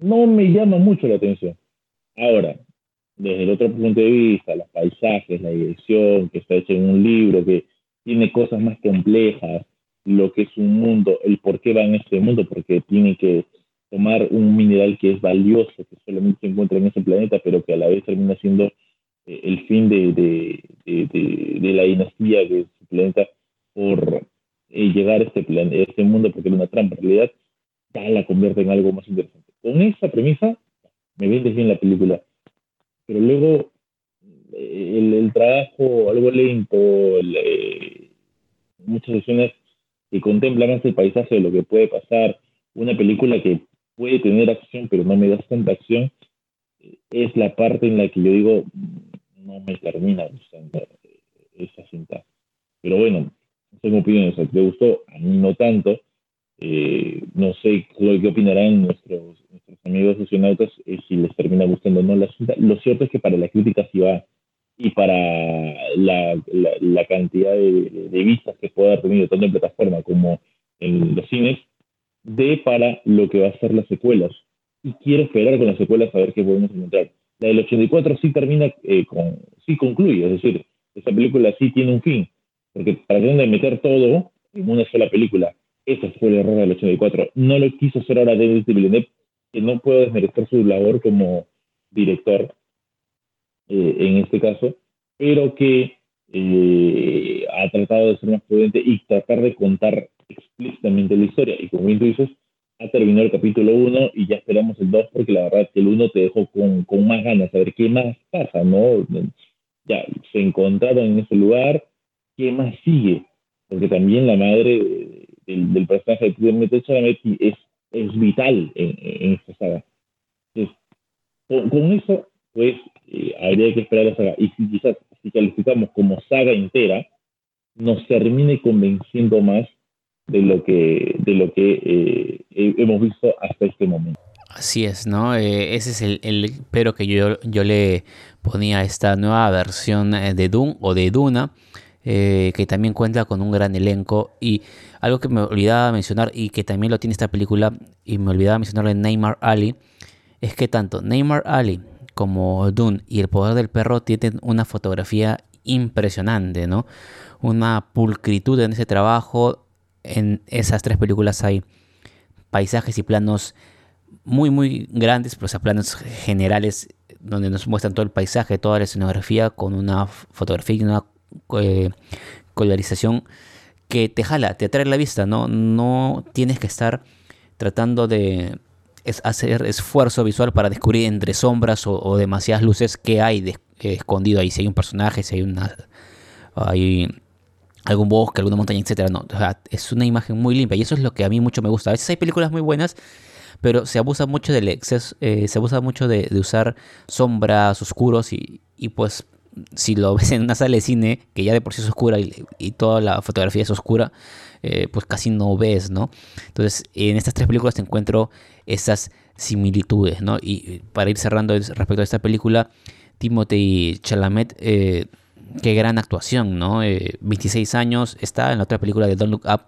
No me llama mucho la atención. Ahora, desde el otro punto de vista, los paisajes, la dirección, que está hecha en un libro, que tiene cosas más complejas, lo que es un mundo, el por qué va en este mundo, porque tiene que tomar un mineral que es valioso, que solamente se encuentra en ese planeta, pero que a la vez termina siendo eh, el fin de, de, la dinastía de su planeta por eh, llegar a este, plan, a este mundo, porque era una trampa. En realidad, la convierte en algo más interesante. Con esa premisa, me vendes bien la película. Pero luego, eh, el, trabajo algo lento, muchas escenas que contemplan más el paisaje de lo que puede pasar, una película que puede tener acción, pero no me da tanta acción, es la parte en la que yo digo, no me termina gustando esa cinta. Pero bueno, tengo opiniones. ¿Te gustó? A mí no tanto. Eh, no sé qué opinarán nuestros, nuestros amigos socionautas eh, si les termina gustando o no la cinta. Lo cierto es que para la crítica sí va y para la, la, cantidad de, de, vistas que pueda haber tenido tanto en plataforma como en los cines, de para lo que va a ser las secuelas. Y quiero esperar con las secuelas a ver qué podemos encontrar. La del 84 sí termina, eh, con, sí concluye, es decir, esa película sí tiene un fin, porque para de meter todo en una sola película, ese fue el error del 84. No lo quiso hacer ahora Denis Villeneuve, que no puedo desmerecer su labor como director eh, en este caso, pero que eh, ha tratado de ser más prudente y tratar de contar explícitamente la historia. Y como bien tú dices, ha terminado el capítulo 1 y ya esperamos el 2 porque la verdad que el 1 te dejó con, con más ganas de ver qué más pasa, ¿no? Ya se encontraron en ese lugar, ¿qué más sigue? Porque también la madre del, del personaje de Timothée Chalamet es, es vital en, en esta saga. Entonces, con, eso, pues, eh, habría que esperar la saga. Y si quizás, si calificamos como saga entera, nos termine convenciendo más de lo que, de lo que eh, hemos visto hasta este momento. Así es, ¿no? Eh, ese es el, el, pero que yo, yo le ponía a esta nueva versión eh, de Doom o de Duna, que también cuenta con un gran elenco. Y algo que me olvidaba mencionar y que también lo tiene esta película, y me olvidaba mencionarlo en Neymar Ali, es que tanto Neymar Ali como Dune y El Poder del Perro tienen una fotografía impresionante, ¿no? Una pulcritud en ese trabajo, en esas tres películas hay paisajes y planos muy, muy grandes, pero o sea, planos generales donde nos muestran todo el paisaje, toda la escenografía con una fotografía y una eh, colorización que te jala, te atrae la vista, ¿no? No tienes que estar tratando de hacer esfuerzo visual para descubrir entre sombras o, demasiadas luces que hay escondido ahí, si hay un personaje, si hay una... Hay algún bosque, alguna montaña, etcétera. No, es una imagen muy limpia y eso es lo que a mí mucho me gusta. A veces hay películas muy buenas, pero se abusa mucho del exceso, eh, se abusa mucho de, usar sombras oscuros y, y, pues si lo ves en una sala de cine que ya de por sí es oscura y, toda la fotografía es oscura, eh, pues casi no ves, ¿no? Entonces en estas tres películas te encuentro esas similitudes, ¿no? Y para ir cerrando respecto a esta película, Timothy Chalamet eh, qué gran actuación, ¿no? 26 eh, años, está en la otra película de Don't Look Up.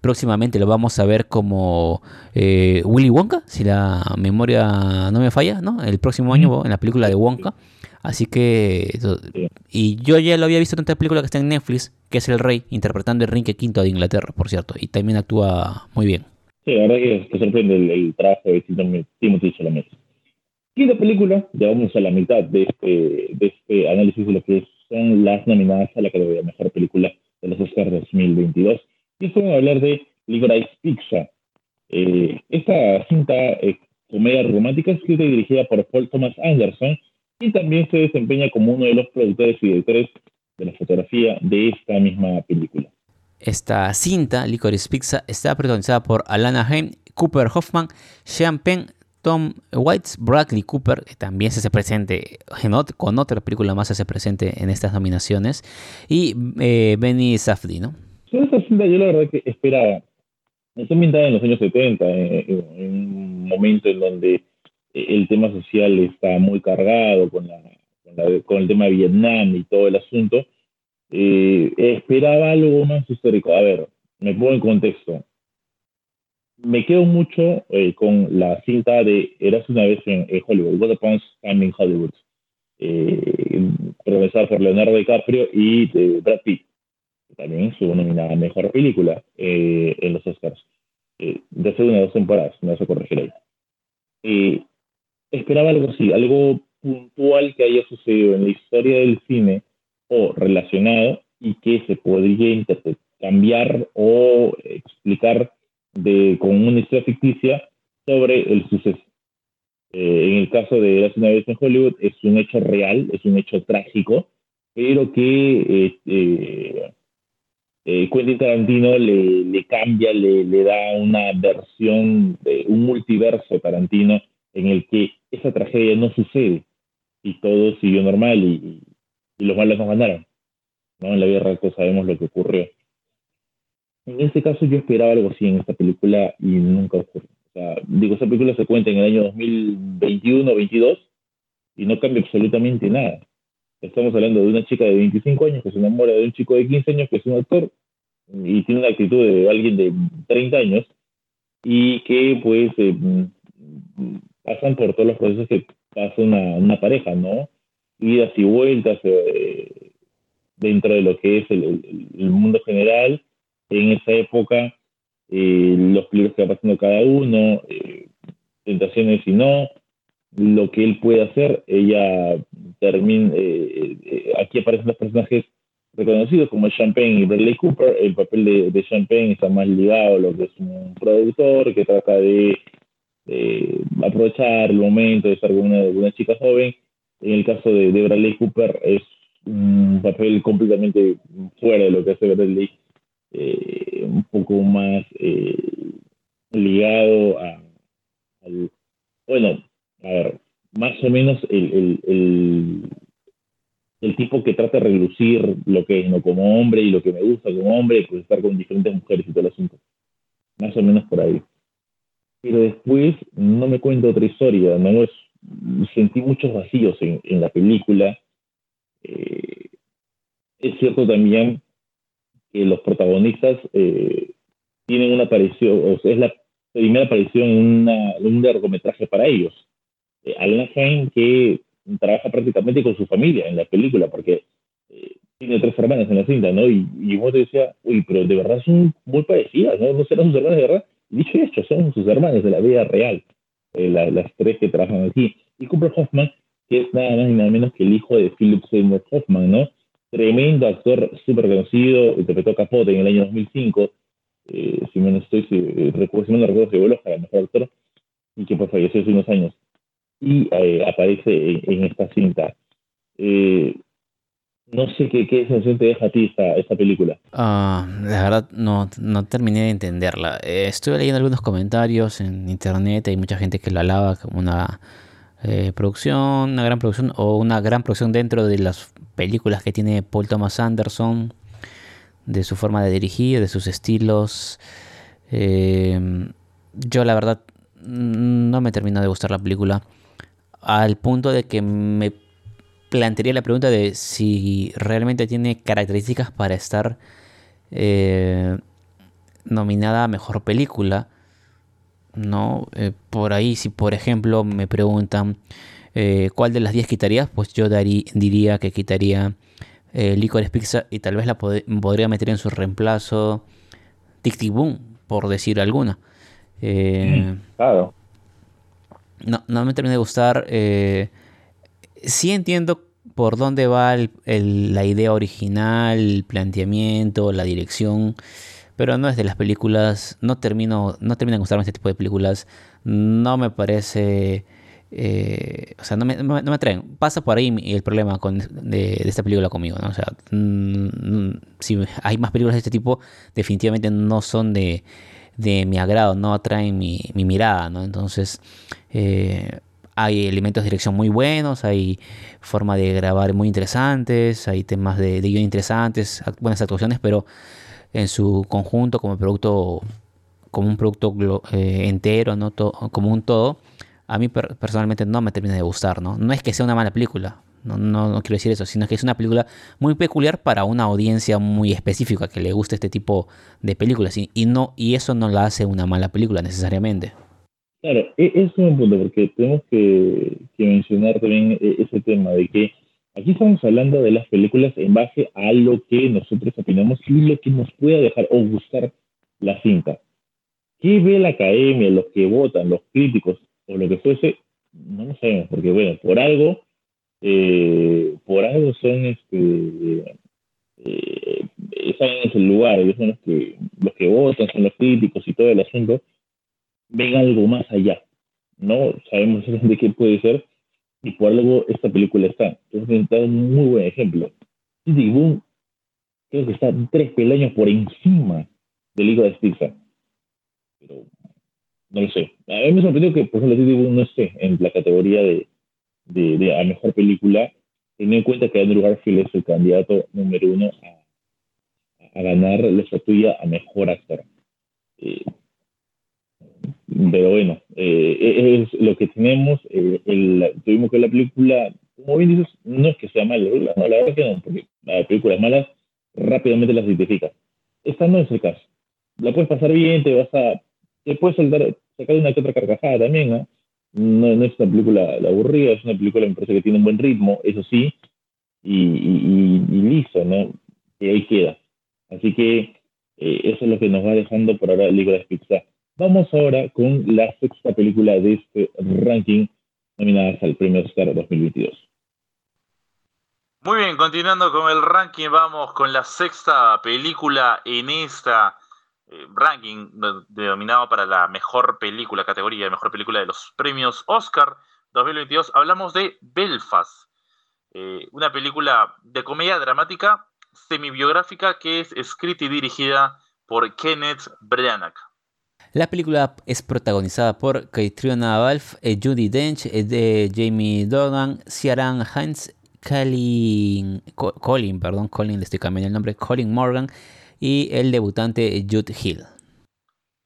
Próximamente lo vamos a ver como eh, Willy Wonka, si la memoria no me falla, ¿no? El próximo año en la película de Wonka. Así que. Y yo ya lo había visto en otra película que está en Netflix, que es El Rey, interpretando el Enrique V de Inglaterra, por cierto. Y también actúa muy bien. Sí, la verdad que, que sorprende el, trabajo de Timothy Chalamet. La película, ya vamos a la mitad de este, de este análisis de lo que es son las nominadas a la categoría Mejor Película de los Oscars 2022. Y vamos a hablar de Licorice Pizza. Eh, esta cinta eh, comedia romántica escrita y dirigida por Paul Thomas Anderson y también se desempeña como uno de los productores y directores de la fotografía de esta misma película. Esta cinta, Licorice Pizza, está protagonizada por Alana Haim, Cooper Hoffman, Sean Penn, Tom Waits, Bradley Cooper, que también se hace presente con otra película más se hace presente en estas nominaciones, y eh, Benny Safdie, ¿no? Esta cinta yo la verdad que esperaba. Está ambientada en los años 70, en, un momento en donde eh, el tema social está muy cargado con, la, con, el tema de Vietnam y todo el asunto. Eh, esperaba algo más histórico. A ver, me pongo en contexto me quedo mucho eh, con la cinta de Eras una vez en, Hollywood, What Upon Time in Hollywood. eh, por Leonardo DiCaprio y Brad Pitt, también estuvo nominada Mejor Película eh, en los Oscars, eh, de hace una o dos temporadas, me vas a corregir ahí. Esperaba algo así, algo puntual que haya sucedido en la historia del cine o relacionado y que se podría cambiar o explicar de, con una historia ficticia sobre el suceso. Eh, en el caso de Hace una vez en Hollywood es un hecho real, es un hecho trágico, pero que eh, eh, Quentin Tarantino le, le cambia, le, le, da una versión, de un multiverso Tarantino en el que esa tragedia no sucede y todo siguió normal y, y los malos nos ganaron. ¿no? En la vida real pues, sabemos lo que ocurrió. En este caso yo esperaba algo así en esta película y nunca ocurrió. O sea, digo, esta película se cuenta en el año 2021 22 y no cambia absolutamente nada. Estamos hablando de una chica de 25 años que se enamora de un chico de 15 años que es un actor y tiene una actitud de alguien de 30 años y que pues eh, pasan por todos los procesos que pasa una, una pareja, ¿no? Idas y vueltas eh, dentro de lo que es el, el mundo general en esa época, eh, los peligros que va pasando cada uno, eh, tentaciones y no, lo que él puede hacer, ella termina, aquí aparecen los personajes reconocidos como Champagne y Bradley Cooper, el papel de, de Champagne está más ligado a lo que es un productor que trata de aprovechar el momento de estar con una, una, chica joven. En el caso de, de Bradley Cooper es un papel completamente fuera de lo que hace Bradley eh, un poco más eh, ligado a, al, bueno, a ver, más o menos el, el, el, tipo que trata de relucir lo que es, ¿no? Como hombre y lo que me gusta como hombre, pues estar con diferentes mujeres y todo el asunto. Más o menos por ahí. Pero después no me cuento otra historia, no es, sentí muchos vacíos en, en la película. Eh, es cierto también que los protagonistas eh, tienen una aparición, o sea, es la primera aparición en, una, un largometraje para ellos. Eh, Alana que trabaja prácticamente con su familia en la película, porque eh, tiene tres hermanas en la cinta, ¿no? Y, y te decía, uy, pero de verdad son muy parecidas, ¿no? No serán sus hermanas de verdad. Dicho esto, son sus hermanas de la vida real, eh, las tres que trabajan aquí. Y Cooper Hoffman, que es nada más y nada menos que el hijo de Philip Seymour Hoffman, ¿no? tremendo actor súper conocido, interpretó Capote en el año 2005, eh, si me no estoy, eh, recuerdo, si no recuerdo, se el mejor actor, y que pues falleció hace unos años, y aparece en, esta cinta. No sé qué, qué sensación te deja a ti esta, película. Ah, la verdad no, no terminé de entenderla. estuve leyendo algunos comentarios en internet, hay mucha gente que la alaba como una eh, producción, una gran producción o una gran producción dentro de las películas que tiene Paul Thomas Anderson, de su forma de dirigir, de sus estilos. Em, yo la verdad no me terminó de gustar la película al punto de que me plantearía la pregunta de si realmente tiene características para estar eh, nominada a mejor película ¿no? Eh, por ahí, si por ejemplo me preguntan eh, cuál de las 10 quitarías, pues yo diría que quitaría eh, Licorice Pizza y tal vez la podría meter en su reemplazo Tic Tic Boom, por decir alguna. Eh, claro. No, no me termina de gustar. Sí entiendo por dónde va la idea original, el planteamiento, la dirección pero no es de las películas, no termino, no termina de gustarme este tipo de películas, no me parece, eh, o sea, no me, no me, atraen. Pasa por ahí el problema con, de, esta película conmigo, ¿no? O sea, mm, si hay más películas de este tipo, definitivamente no son de, de mi agrado, no atraen mi, mi mirada, ¿no? Entonces, eh, hay elementos de dirección muy buenos, hay forma de grabar muy interesantes, hay temas de, de guion interesantes, buenas actuaciones, pero en su conjunto como producto como un producto eh, entero, ¿no? como un todo, a mí personalmente no me termina de gustar, ¿no? No es que sea una mala película, no, no, quiero decir eso, sino que es una película muy peculiar para una audiencia muy específica que le guste este tipo de películas y, no, y eso no la hace una mala película necesariamente. Claro, e, es un punto, porque tenemos que, mencionar también e, ese tema de que aquí estamos hablando de las películas en base a lo que nosotros opinamos y lo que nos pueda dejar o gustar la cinta. ¿Qué ve la academia, los que votan, los críticos o lo que fuese? No lo sabemos, porque bueno, por algo, eh, por algo son este, eh, están en ese lugar, ellos son los que, los que votan, son los críticos y todo el asunto ven algo más allá, ¿no? Sabemos de qué puede ser y por algo esta película está. Entonces, está un muy buen ejemplo. City Boom creo que está tres peldaños por encima del hijo de Pixar. Pero no lo sé. A mí me sorprendió que, por ejemplo, City Boom no esté en la categoría de, de, de a mejor película, teniendo en cuenta que Andrew Garfield es el candidato número uno a, a ganar la estatuilla a mejor actor. Eh, pero bueno, eh, es lo que tenemos. Eh, tuvimos que la película, como bien dices, no es que sea mala, la verdad que no, porque las películas malas rápidamente las identificas. Esta no es el caso. La puedes pasar bien, te vas a, te puedes saltar, sacar una que otra carcajada también, ¿no? Es una película aburrida, es una película me parece que tiene un buen ritmo, eso sí, y, listo, ¿no? Y ahí queda. Así que eh, eso es lo que nos va dejando por ahora Nicolas Pixar. Vamos ahora con la sexta película de este ranking nominadas al Premio Oscar 2022. Muy bien, continuando con el ranking, vamos con la sexta película en esta eh, ranking denominado para la mejor película, categoría de mejor película de los premios Oscar 2022. Hablamos de Belfast, eh, una película de comedia dramática semi-biográfica que es escrita y dirigida por Kenneth Branagh. La película es protagonizada por Catriona Balfe, eh, Judy Dench, eh, Jamie Dornan, Ciaran Hans, Colin, Colin, perdón, Colin, le estoy cambiando el nombre, Colin Morgan y el debutante Jude Hill.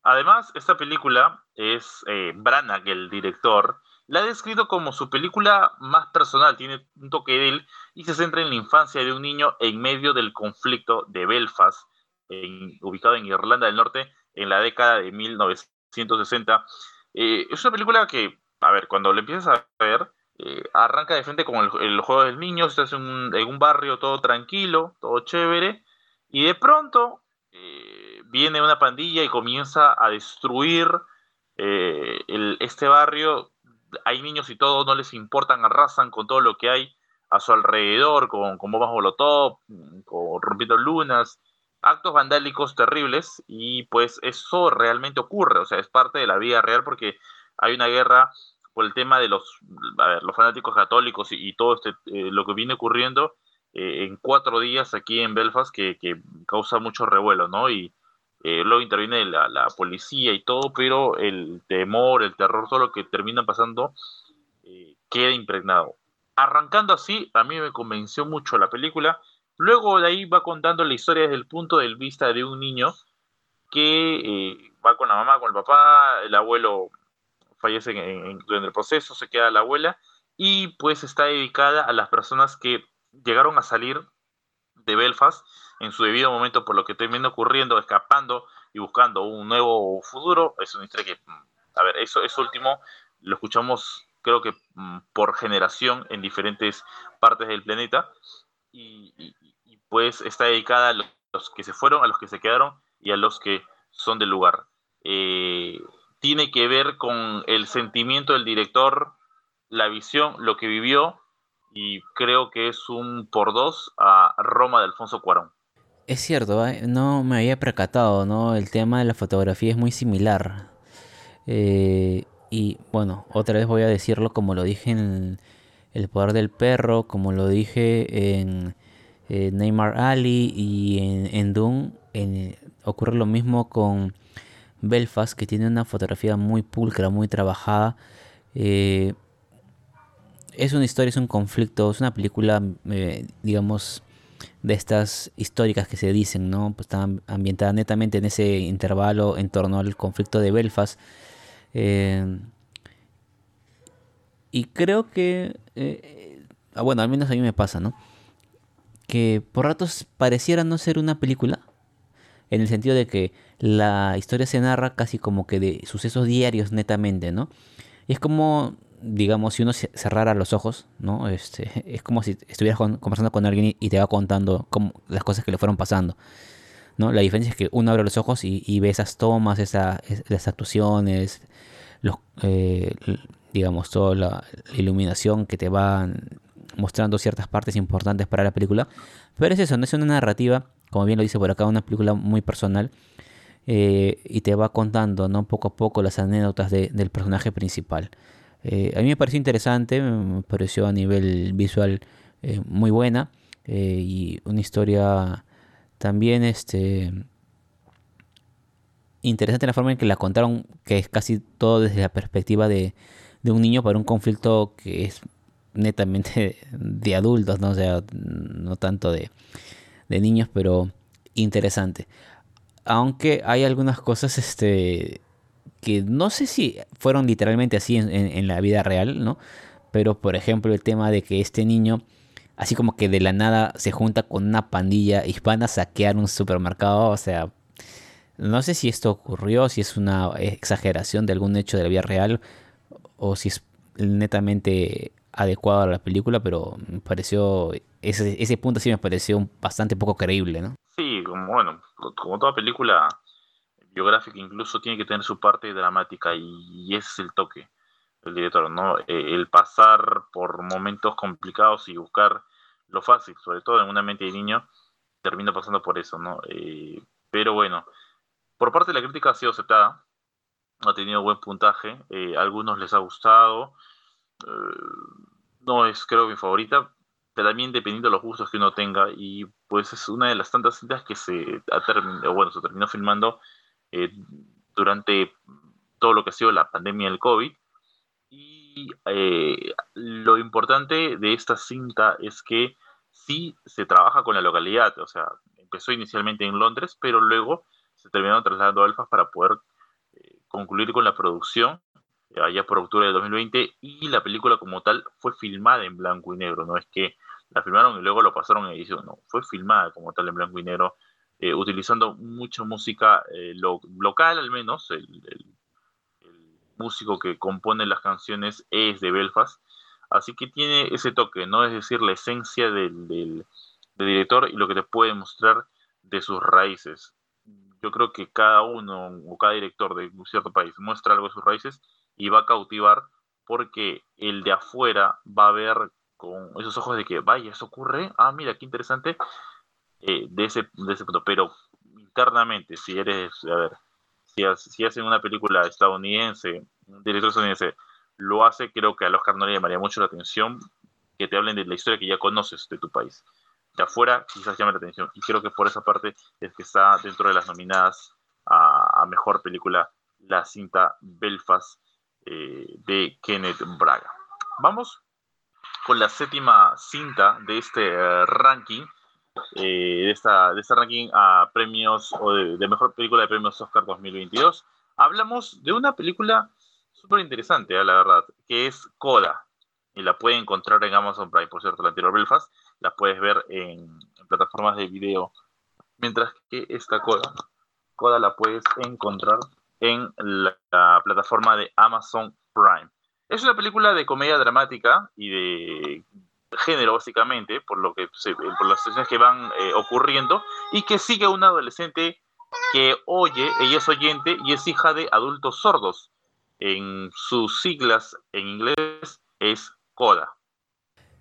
Además, esta película es eh, Branagh, el director, la ha descrito como su película más personal, tiene un toque de él y se centra en la infancia de un niño en medio del conflicto de Belfast, ubicado en Irlanda del Norte, en la década de 1960. Eh, es una película que, a ver, cuando le empiezas a ver, eh, arranca de frente con el, juego del niño, estás en un, en un, barrio todo tranquilo, todo chévere, y de pronto eh, viene una pandilla y comienza a destruir este barrio. Hay niños y todo, no les importan, arrasan con todo lo que hay a su alrededor, con, con bombas molotov, con rompiendo lunas, actos vandálicos terribles y pues eso realmente ocurre, o sea, es parte de la vida real porque hay una guerra por el tema de los, los fanáticos católicos y, todo este, eh, lo que viene ocurriendo eh, en cuatro días aquí en Belfast que, causa mucho revuelo, ¿no? Y eh, luego interviene la, la, policía y todo, pero el temor, el terror, todo lo que termina pasando queda impregnado. Arrancando así, a mí me convenció mucho la película Luego de ahí va contando la historia desde el punto de vista de un niño que eh, va con la mamá, con el papá, el abuelo fallece en, el proceso, se queda la abuela y pues está dedicada a las personas que llegaron a salir de Belfast en su debido momento por lo que termina ocurriendo, escapando y buscando un nuevo futuro. Es una historia que, mm, a ver, eso, eso último lo escuchamos creo que mm, por generación en diferentes partes del planeta y, pues está dedicada a los que se fueron, a los que se quedaron y a los que son del lugar. Eh, tiene que ver con el sentimiento del director, la visión, lo que vivió y creo que es un por dos a Roma de Alfonso Cuarón. Es cierto, ¿eh? no me había percatado, ¿no? El tema de la fotografía es muy similar. Eh, y bueno, otra vez voy a decirlo como lo dije en, poder del perro, como lo dije en eh, Neymar Ali y en, en Doom. ocurre lo mismo con Belfast, que tiene una fotografía muy pulcra, muy trabajada. Eh, es una historia, es un conflicto, es una película, eh, digamos, de estas históricas que se dicen, ¿no? Pues está ambientada netamente en ese intervalo en torno al conflicto de Belfast. Y creo que, eh, ah, bueno, al menos a mí me pasa, ¿no? Que por ratos pareciera no ser una película. en el sentido de que la historia se narra casi como que de sucesos diarios netamente, ¿no? Y es como, digamos, si uno cerrara los ojos, ¿no? Este, es como si estuvieras conversando con alguien y te va contando las cosas que le fueron pasando. ¿no? La diferencia es que uno abre los ojos y, ve esas tomas, esas, las actuaciones, los, eh, digamos, toda la iluminación que te van mostrando ciertas partes importantes para la película. Pero es eso, no es una narrativa, como bien lo dice por acá, una película muy personal. Eh, y te va contando ¿no? poco a poco las anécdotas del personaje principal. Eh, a mí me pareció interesante, me pareció a nivel visual eh, muy buena y una historia también este, interesante en la forma en que la contaron, que es casi todo desde la perspectiva de, de un niño para un conflicto que es netamente de adultos, ¿no? sea, no tanto de, niños, pero interesante. Aunque hay algunas cosas este, que no sé si fueron literalmente así en, la vida real, ¿no? Pero por ejemplo el tema de que este niño, así como que de la nada se junta con una pandilla hispana a saquear un supermercado, o sea, no sé si esto ocurrió, si es una exageración de algún hecho de la vida real o si es netamente adecuado a la película, pero me pareció, ese, ese punto sí me pareció bastante poco creíble, ¿no? Sí, bueno, como toda película biográfica incluso tiene que tener su parte dramática y, ese es el toque del director, ¿no? Eh, el pasar por momentos complicados y buscar lo fácil, sobre todo en una mente de niño, termina pasando por eso, ¿no? Eh, pero bueno, por parte de la crítica ha sido aceptada, ha tenido buen puntaje, eh, a algunos les ha gustado, eh, no es creo mi favorita, pero también dependiendo de los gustos que uno tenga y pues es una de las tantas cintas que se ha bueno, se terminó filmando eh, durante todo lo que ha sido la pandemia del COVID y lo importante de esta cinta es que sí se trabaja con la localidad, o sea, empezó inicialmente en Londres, pero luego se terminó trasladando a Belfast para poder concluir con la producción allá por octubre de 2020, y la película como tal fue filmada en blanco y negro, no es que la filmaron y luego lo pasaron en edición, no, fue filmada como tal en blanco y negro, eh, utilizando mucha música eh, local al menos, el, músico que compone las canciones es de Belfast, así que tiene ese toque, ¿no? Es decir, la esencia del, del director y lo que te puede mostrar de sus raíces. Yo creo que cada uno o cada director de un cierto país muestra algo de sus raíces y va a cautivar porque el de afuera va a ver con esos ojos de que, vaya, eso ocurre, ah, mira, qué interesante, eh, de, ese, de ese punto. Pero internamente, si eres, a ver, si, si hacen una película estadounidense, un director estadounidense lo hace, creo que a Oscar no le llamaría mucho la atención que te hablen de la historia que ya conoces de tu país. De afuera quizás llame la atención. Y creo que por esa parte es que está dentro de las nominadas a, mejor película la cinta Belfast eh, de Kenneth Braga. Vamos con la séptima cinta de este eh, ranking, eh, de, esta, de este ranking a premios o de, mejor película de premios Oscar 2022. Hablamos de una película súper interesante, la verdad, que es Coda. Y la pueden encontrar en Amazon Prime, por cierto, la anterior Belfast, la puedes ver en, plataformas de video. Mientras que esta Coda, Coda la puedes encontrar en la, plataforma de Amazon Prime. Es una película de comedia dramática y de género básicamente, por lo que por las situaciones que van eh, ocurriendo y que sigue a una adolescente que oye, ella es oyente y es hija de adultos sordos. En sus siglas en inglés es CODA.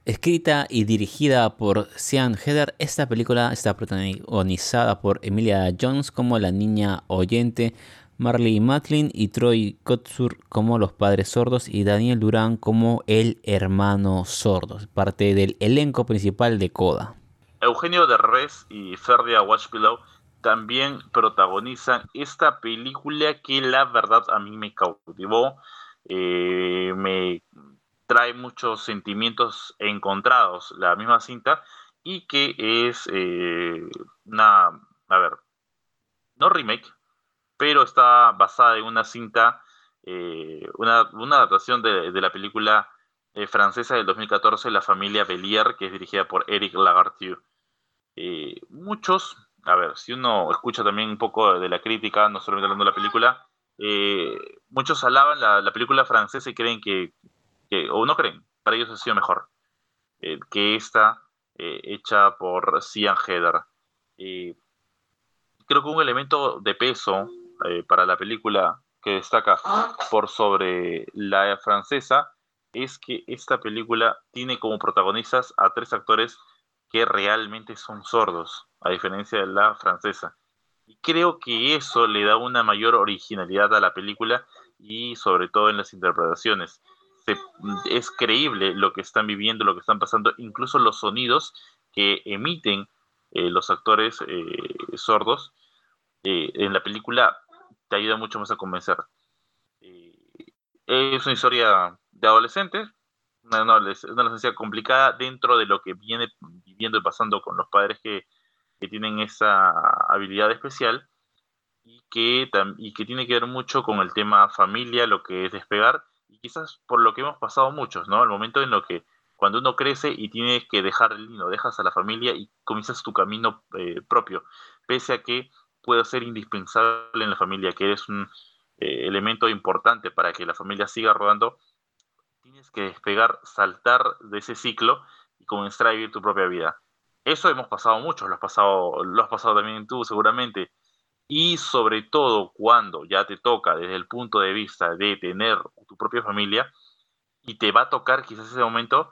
Escrita y dirigida por Sean Heather, esta película está protagonizada por Emilia Jones como la niña oyente, Marley Matlin y Troy Kotsur como los padres sordos y Daniel Durán como el hermano sordo, parte del elenco principal de Coda. Eugenio Derbez y Ferdia Watchpillow también protagonizan esta película que la verdad a mí me cautivó, eh, me trae muchos sentimientos encontrados la misma cinta y que es eh, una, a ver, no remake, pero está basada en una cinta, eh, una, adaptación de, la película eh, francesa del 2014, La familia Bellier, que es dirigida por Eric Lagartieu. Eh, muchos a ver, si uno escucha también un poco de la crítica, no solamente hablando de la película, eh, muchos alaban la, película francesa y creen que, o no creen, para ellos ha sido mejor eh, que esta eh, hecha por Cian Heder. creo que un elemento de peso para la película que destaca por sobre la francesa es que esta película tiene como protagonistas a tres actores que realmente son sordos, a diferencia de la francesa. Y creo que eso le da una mayor originalidad a la película y sobre todo en las interpretaciones. Es creíble lo que están viviendo, lo que están pasando, incluso los sonidos que emiten eh, los actores eh, sordos eh, en la película te ayuda mucho más a convencer. es una historia de adolescentes, una, una, adolescencia complicada dentro de lo que viene viviendo y pasando con los padres que que tienen esa habilidad especial y que, y que tiene que ver mucho con el tema familia, lo que es despegar, quizás por lo que hemos pasado muchos, ¿no? El momento en lo que cuando uno crece y tienes que dejar el niño, dejas a la familia y comienzas tu camino eh, propio, pese a que puede ser indispensable en la familia, que eres un eh, elemento importante para que la familia siga rodando, tienes que despegar, saltar de ese ciclo y comenzar a vivir tu propia vida. Eso hemos pasado muchos, lo has pasado, lo has pasado también tú seguramente. Y sobre todo cuando ya te toca desde el punto de vista de tener tu propia familia y te va a tocar quizás ese momento,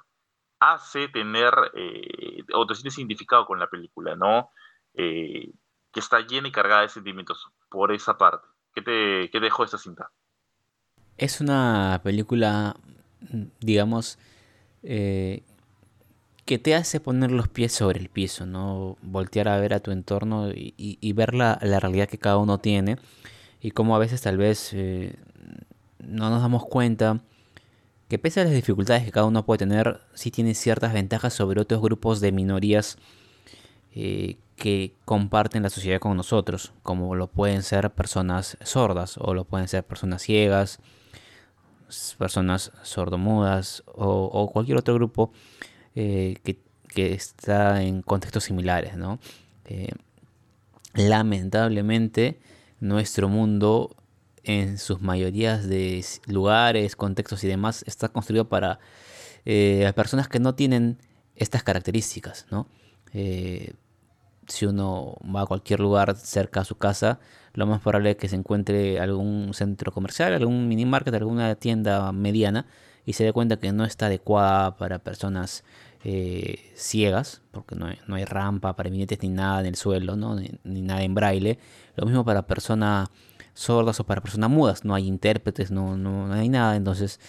hace tener eh, o te sientes identificado con la película, ¿no? Eh, que está llena y cargada de sentimientos por esa parte. ¿Qué te qué dejó esta cinta? Es una película, digamos, eh, que te hace poner los pies sobre el piso, ¿no? Voltear a ver a tu entorno y, ver la, realidad que cada uno tiene y cómo a veces tal vez eh, no nos damos cuenta que pese a las dificultades que cada uno puede tener, sí tiene ciertas ventajas sobre otros grupos de minorías eh, que comparten la sociedad con nosotros, como lo pueden ser personas sordas o lo pueden ser personas ciegas, personas sordomudas o, o cualquier otro grupo eh, que, está en contextos similares, ¿no? Eh, lamentablemente, nuestro mundo en sus mayorías de lugares, contextos y demás está construido para eh, personas que no tienen estas características, ¿no? si uno va a cualquier lugar cerca a su casa, lo más probable es que se encuentre algún centro comercial, algún mini market, alguna tienda mediana y se dé cuenta que no está adecuada para personas eh, ciegas, porque no hay, no hay, rampa para viñetes ni nada en el suelo, ¿no? ni, nada en braille. Lo mismo para personas sordas o para personas mudas, no hay intérpretes, no, no, hay nada. Entonces,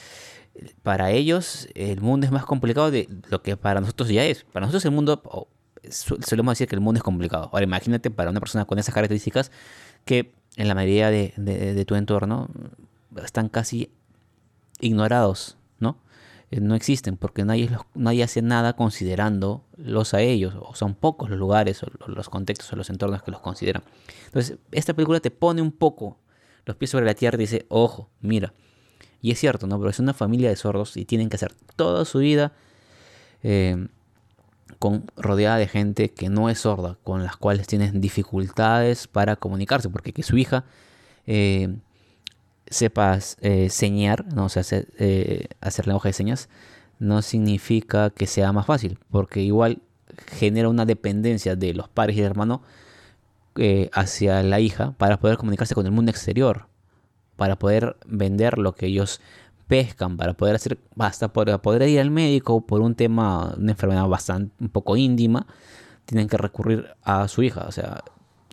para ellos el mundo es más complicado de lo que para nosotros ya es. Para nosotros el mundo, solemos decir que el mundo es complicado. Ahora imagínate para una persona con esas características que en la mayoría de, de tu entorno están casi ignorados no existen porque nadie, nadie hace nada considerándolos a ellos, o son pocos los lugares, o los contextos, o los entornos que los consideran. Entonces, esta película te pone un poco los pies sobre la tierra y dice, ojo, mira. Y es cierto, ¿no? Pero es una familia de sordos y tienen que hacer toda su vida eh, con, rodeada de gente que no es sorda, con las cuales tienen dificultades para comunicarse, porque que su hija eh, sepas eh, señar, no o sea, hacer, eh, hacer lenguaje de señas, no significa que sea más fácil, porque igual genera una dependencia de los padres y el hermano eh, hacia la hija para poder comunicarse con el mundo exterior, para poder vender lo que ellos pescan, para poder hacer, basta para poder ir al médico por un tema, una enfermedad bastante, un poco íntima, tienen que recurrir a su hija, o sea,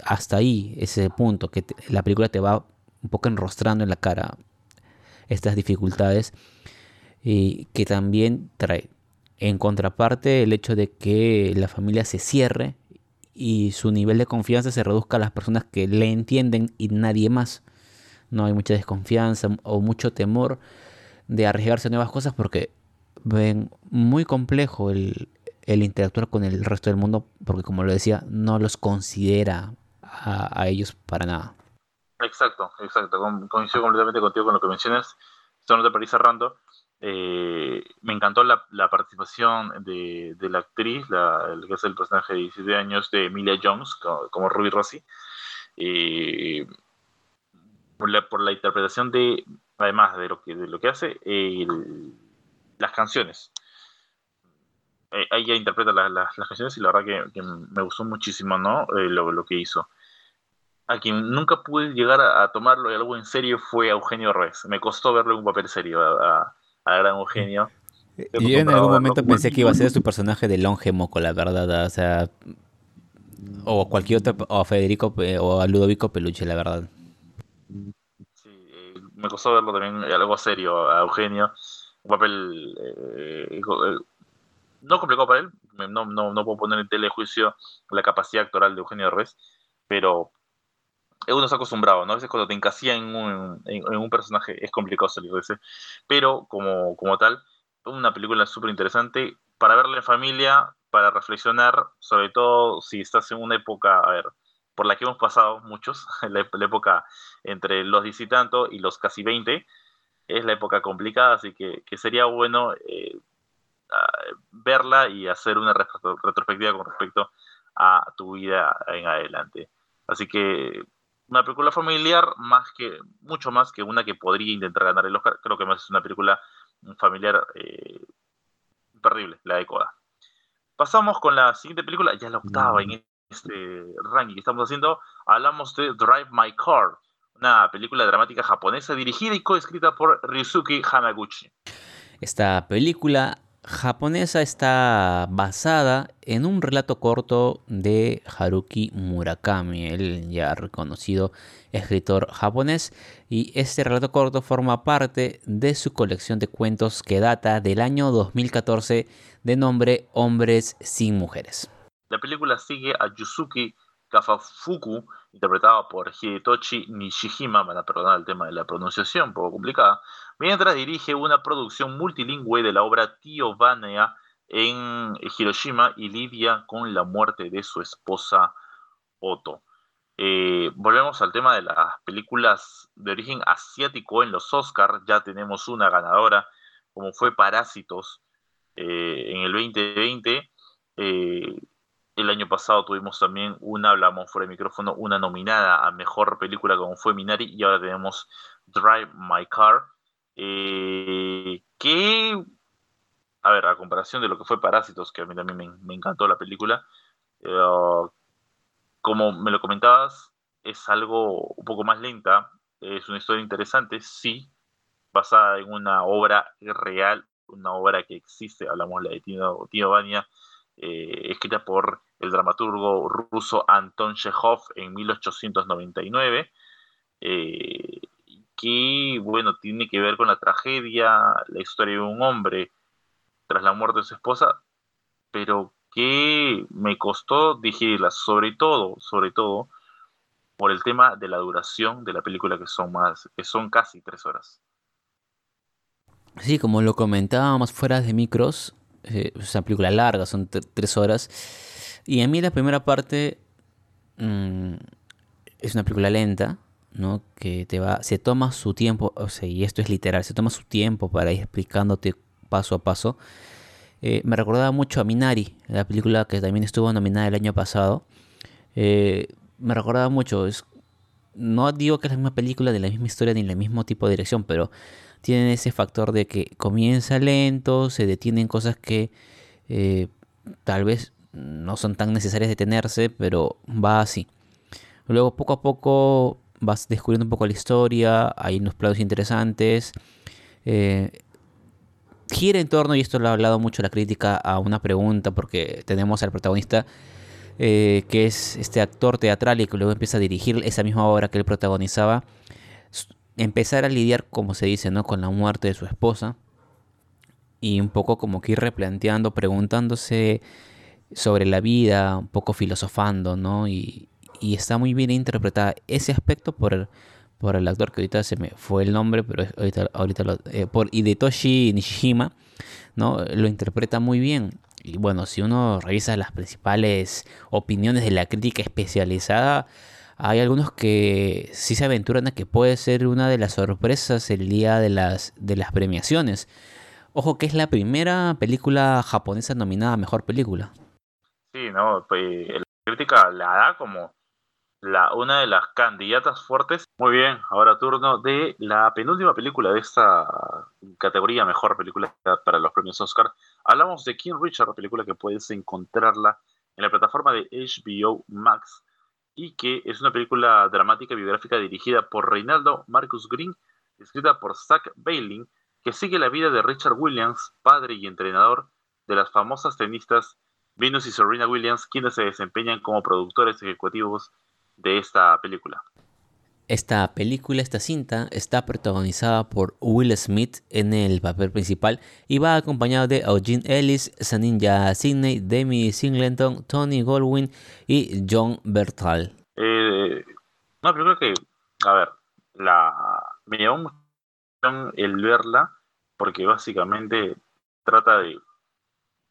hasta ahí ese punto que la película te va un poco enrostrando en la cara estas dificultades y que también trae en contraparte el hecho de que la familia se cierre y su nivel de confianza se reduzca a las personas que le entienden y nadie más. No hay mucha desconfianza o mucho temor de arriesgarse a nuevas cosas porque ven muy complejo el, interactuar con el resto del mundo porque como lo decía no los considera a ellos para nada. Exacto, exacto. Coincido completamente contigo con lo que mencionas. Esto no te para cerrando. Eh, me encantó la, participación de, la actriz, la, que es el personaje de 17 años de Emilia Jones, como, Ruby Rossi, por, la, interpretación de, además de lo que, de lo que hace, las canciones. Eh, ella interpreta las canciones y la verdad que, me gustó muchísimo ¿no? Eh, lo, que hizo. A quien nunca pude llegar a, tomarlo algo en serio fue a Eugenio Reyes. Me costó verlo en un papel serio a, a, gran Eugenio. Y yo en algún momento pensé que iba a ser su personaje de Longe Moco, la verdad. O sea, o cualquier otro, o a Federico o a Ludovico Peluche, la verdad. Sí, eh, me costó verlo también algo serio a Eugenio. Un papel no complicado para él, no, no, no puedo poner en telejuicio la capacidad actoral de Eugenio Derbez, pero uno está acostumbrado, ¿no? A veces cuando te encasilla en un, en, un personaje es complicado salir de ese, pero como, como tal, una película súper interesante para verla en familia, para reflexionar, sobre todo si estás en una época, a ver, por la que hemos pasado muchos, la, época entre los diez y tanto y los casi 20, es la época complicada, así que, que sería bueno eh, verla y hacer una retrospectiva con respecto a tu vida en adelante. Así que una película familiar, más que, mucho más que una que podría intentar ganar el Oscar, creo que más es una película familiar eh, terrible, la de Coda. Pasamos con la siguiente película, ya la octava en este ranking que estamos haciendo. Hablamos de Drive My Car, una película dramática japonesa dirigida y coescrita por Ryusuke Hamaguchi. Esta película japonesa está basada en un relato corto de Haruki Murakami, el ya reconocido escritor japonés, y este relato corto forma parte de su colección de cuentos que data del año 2014 de nombre Hombres sin Mujeres. La película sigue a Yusuke Kafafuku, interpretado por Hidetoshi Nishijima, van a perdonar el tema de la pronunciación, un poco complicada, mientras dirige una producción multilingüe de la obra Tío Vanea en Hiroshima y lidia con la muerte de su esposa Otto. Eh, volvemos al tema de las películas de origen asiático en los Oscars. Ya tenemos una ganadora, como fue Parásitos eh, en el 2020. Eh, el año pasado tuvimos también una, hablamos fuera de micrófono, una nominada a mejor película como fue Minari y ahora tenemos Drive My Car. Eh, que, a ver, a comparación de lo que fue Parásitos, que a mí también me, encantó la película, eh, como me lo comentabas, es algo un poco más lenta, es una historia interesante, sí, basada en una obra real, una obra que existe, hablamos la de Tino, Tino Bania, eh, escrita por el dramaturgo ruso Anton Chekhov en 1899, eh, que, bueno, tiene que ver con la tragedia, la historia de un hombre tras la muerte de su esposa, pero que me costó digerirla, sobre todo, sobre todo, por el tema de la duración de la película, que son más, que son casi tres horas. Sí, como lo comentábamos fuera de micros, eh, es una película larga, son tres horas. Y a mí la primera parte mm, es una película lenta, Que te va, se toma su tiempo, o sea, y esto es literal, se toma su tiempo para ir explicándote paso a paso. Eh, me recordaba mucho a Minari, la película que también estuvo nominada el año pasado. Eh, me recordaba mucho, es, no digo que es la misma película, de la misma historia, ni el mismo tipo de dirección, pero tienen ese factor de que comienza lento, se detienen cosas que eh, tal vez no son tan necesarias detenerse, pero va así. Luego poco a poco vas descubriendo un poco la historia, hay unos planos interesantes. Eh, gira en torno, y esto lo ha hablado mucho la crítica, a una pregunta, porque tenemos al protagonista eh, que es este actor teatral y que luego empieza a dirigir esa misma obra que él protagonizaba empezar a lidiar, como se dice, ¿no? Con la muerte de su esposa. Y un poco como que ir replanteando, preguntándose sobre la vida, un poco filosofando, ¿no? Y, está muy bien interpretada ese aspecto por el, por el actor que ahorita se me fue el nombre, pero ahorita, ahorita lo, eh, por Hidetoshi Nishijima, ¿no? Lo interpreta muy bien. Y bueno, si uno revisa las principales opiniones de la crítica especializada, hay algunos que sí se aventuran a que puede ser una de las sorpresas el día de las, de las premiaciones. Ojo que es la primera película japonesa nominada a Mejor Película. Sí, ¿no? Pues, la crítica la da como la, una de las candidatas fuertes. Muy bien, ahora turno de la penúltima película de esta categoría, mejor película para los premios Oscar. Hablamos de King Richard, película que puedes encontrarla en la plataforma de HBO Max y que es una película dramática y biográfica dirigida por Reinaldo Marcus Green, escrita por Zach Bailey, que sigue la vida de Richard Williams, padre y entrenador de las famosas tenistas Venus y Serena Williams, quienes se desempeñan como productores ejecutivos de esta película. Esta película, esta cinta, está protagonizada por Will Smith en el papel principal y va acompañado de Eugene Ellis, Saninja Sidney, Demi Singleton, Tony Goldwyn y John Bertal. Eh, una película que, a ver, la, me llamó mucho el verla porque básicamente trata de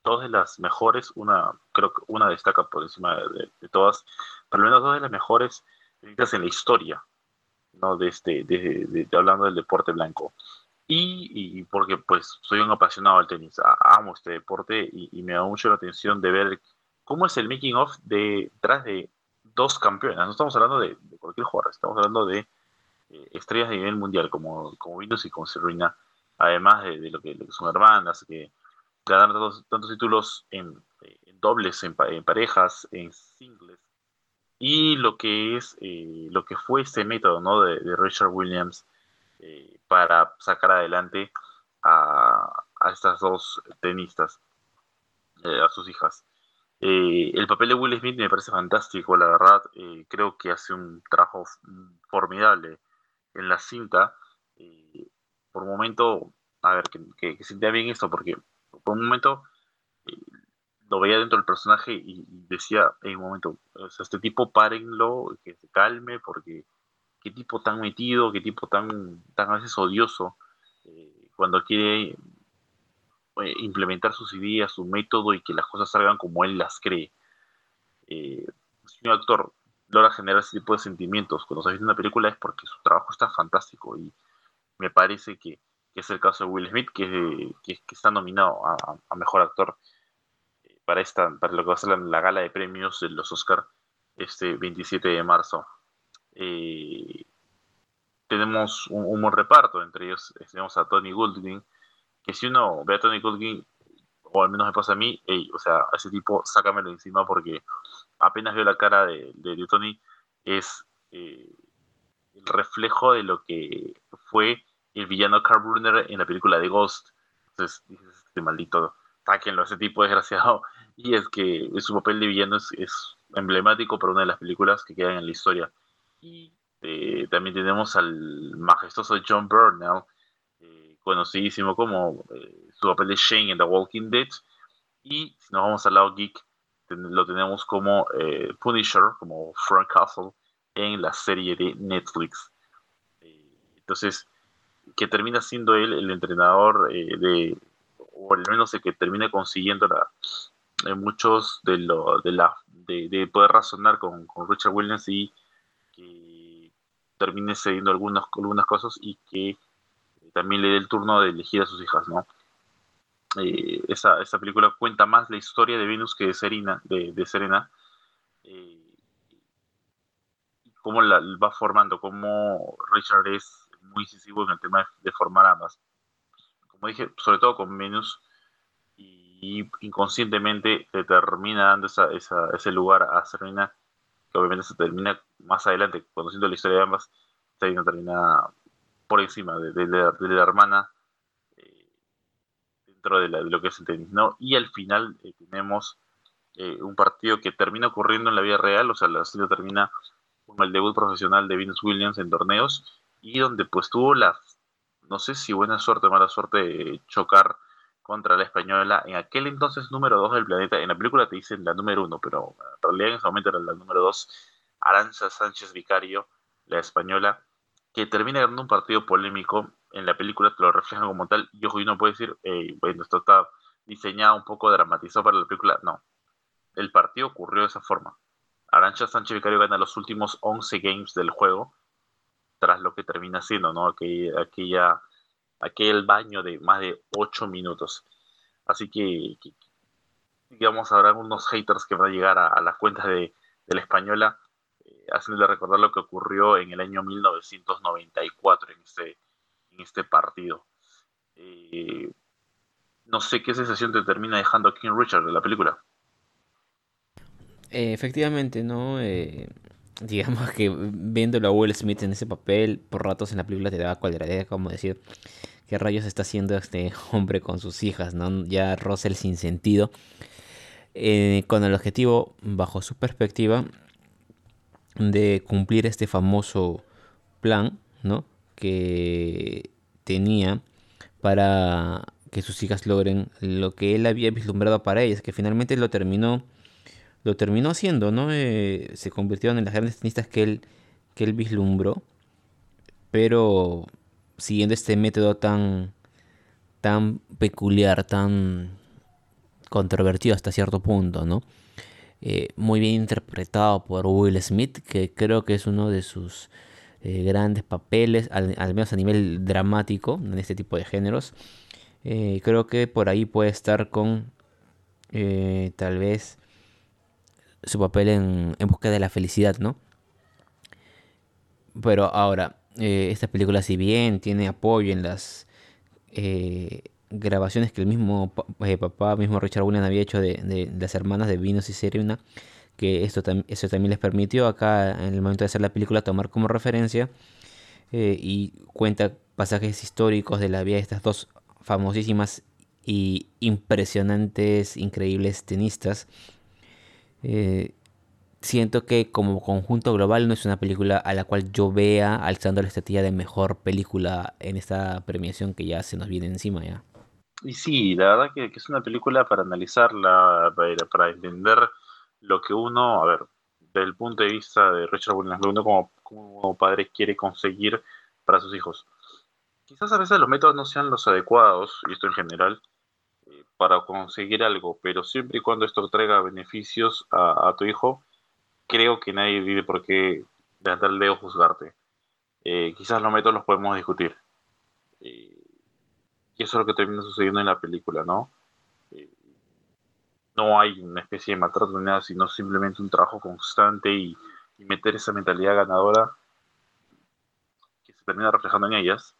dos de las mejores, una creo que una destaca por encima de, todas, al menos dos de las mejores en la historia, ¿no? De este, de, hablando del deporte blanco. Y, porque pues soy un apasionado del tenis, amo este deporte y, me da mucho la atención de ver cómo es el making of detrás de dos campeones. No estamos hablando de, cualquier jugador, estamos hablando de eh, estrellas de nivel mundial como, como Windows y como Serena, además de, lo, que, son hermanas, que ganar tantos, títulos en, dobles, en, parejas, en singles. Y lo que es, eh, lo que fue este método ¿no? de, Richard Williams eh, para sacar adelante a, estas dos tenistas, eh, a sus hijas. el papel de Will Smith me parece fantástico, la verdad. creo que hace un trabajo formidable en la cinta. por un momento, a ver, que, que, que bien esto, porque por un momento eh, lo veía dentro del personaje y, decía, en un momento, este tipo párenlo, que se calme, porque qué tipo tan metido, qué tipo tan, tan a veces odioso, eh, cuando quiere eh, implementar sus ideas, su método y que las cosas salgan como él las cree. si un actor logra generar ese tipo de sentimientos cuando se ve una película es porque su trabajo está fantástico y me parece que que es el caso de Will Smith, que, está nominado a, Mejor Actor eh, para, esta, para lo que va a ser la, gala de premios de los Oscar este 27 de marzo. Eh, tenemos un, buen reparto, entre ellos eh, tenemos a Tony Goldwyn, que si uno ve a Tony Goldwyn, o al menos me pasa a mí, o sea, a ese tipo sácamelo encima porque apenas veo la cara de, Tony, es el reflejo de lo que fue el villano Carl Brunner en la película de Ghost. Entonces este maldito, táquenlo, ese tipo desgraciado. Y es que su papel de villano es, emblemático para una de las películas que quedan en la historia. Y eh, también tenemos al majestuoso John Burnell, eh, conocidísimo como eh, su papel de Shane en The Walking Dead. Y si nos vamos al lado geek, lo tenemos como Punisher, como Frank Castle, en la serie de Netflix. entonces, que termina siendo él el entrenador eh, de, o al menos el que termina consiguiendo la, eh, muchos de, lo, de, la, de, poder razonar con, Richard Williams y que termine cediendo algunas, algunas cosas y que también le dé el turno de elegir a sus hijas, ¿no? Eh, esa, película cuenta más la historia de Venus que de Serena, de, Serena cómo la va formando, cómo Richard es muy incisivo en el tema de, formar ambas. Como dije, sobre todo con Venus, inconscientemente se termina dando ese lugar a Serena, que obviamente se termina más adelante, conociendo la historia de ambas, Serena termina por encima de, la hermana eh, dentro de, lo que es el tenis, ¿no? Y al final eh, tenemos eh, un partido que termina ocurriendo en la vida real, o sea, la serie termina con el debut profesional de Venus Williams en torneos y donde pues tuvo la, no sé si buena suerte o mala suerte de chocar contra la española, en aquel entonces número 2 del planeta, en la película te dicen la número 1, pero en realidad en ese momento era la número 2, Aranza Sánchez Vicario, la española, que termina ganando un partido polémico, en la película te lo reflejan como tal, y ojo, y uno puede decir, bueno, esto está diseñado un poco dramatizado para la película, no, el partido ocurrió de esa forma. Arancha Sánchez Vicario gana los últimos 11 games del juego, tras lo que termina siendo, ¿no? Aquella, aquella aquel baño de más de 8 minutos. Así que, digamos, habrá unos haters que van a llegar a, las cuentas de, la española, eh, haciéndole recordar lo que ocurrió en el año 1994 en este, en este partido. Eh, no sé qué sensación te termina dejando King Richard de la película. Eh, efectivamente, ¿no? Digamos que viéndolo a Will Smith en ese papel, por ratos en la película te daba cualquier como decir, ¿qué rayos está haciendo este hombre con sus hijas? ¿no? Ya Russell sin sentido. Eh, con el objetivo, bajo su perspectiva, de cumplir este famoso plan, ¿no? Que tenía para que sus hijas logren lo que él había vislumbrado para ellas, que finalmente lo terminó lo terminó haciendo, ¿no? Eh, se convirtieron en las grandes tenistas que él, que él vislumbró, pero siguiendo este método tan, tan peculiar, tan controvertido hasta cierto punto, ¿no? Eh, muy bien interpretado por Will Smith, que creo que es uno de sus eh, grandes papeles, al, menos a nivel dramático, en este tipo de géneros. creo que por ahí puede estar con tal vez su papel en, en busca de la felicidad, ¿no? Pero ahora, eh, esta película si bien tiene apoyo en las eh, grabaciones que el mismo eh, papá, mismo Richard Williams había hecho de, las hermanas de Venus y Serena, que esto eso también les permitió acá en el momento de hacer la película tomar como referencia y cuenta pasajes históricos de la vida de estas dos famosísimas y impresionantes, increíbles tenistas eh, siento que como conjunto global no es una película a la cual yo vea alzando la estatua de mejor película en esta premiación que ya se nos viene encima ya. Y sí, la verdad que, es una película para analizarla, para, entender lo que uno, a ver, desde el punto de vista de Richard Williams, lo uno como, como padre quiere conseguir para sus hijos. Quizás a veces los métodos no sean los adecuados, y esto en general, para conseguir algo, pero siempre y cuando esto traiga beneficios a, tu hijo, creo que nadie vive por qué levantar el dedo juzgarte. Eh, quizás los métodos los podemos discutir. Eh, y eso es lo que termina sucediendo en la película, ¿no? Eh, no hay una especie de maltrato ni nada, sino simplemente un trabajo constante y, meter esa mentalidad ganadora que se termina reflejando en ellas,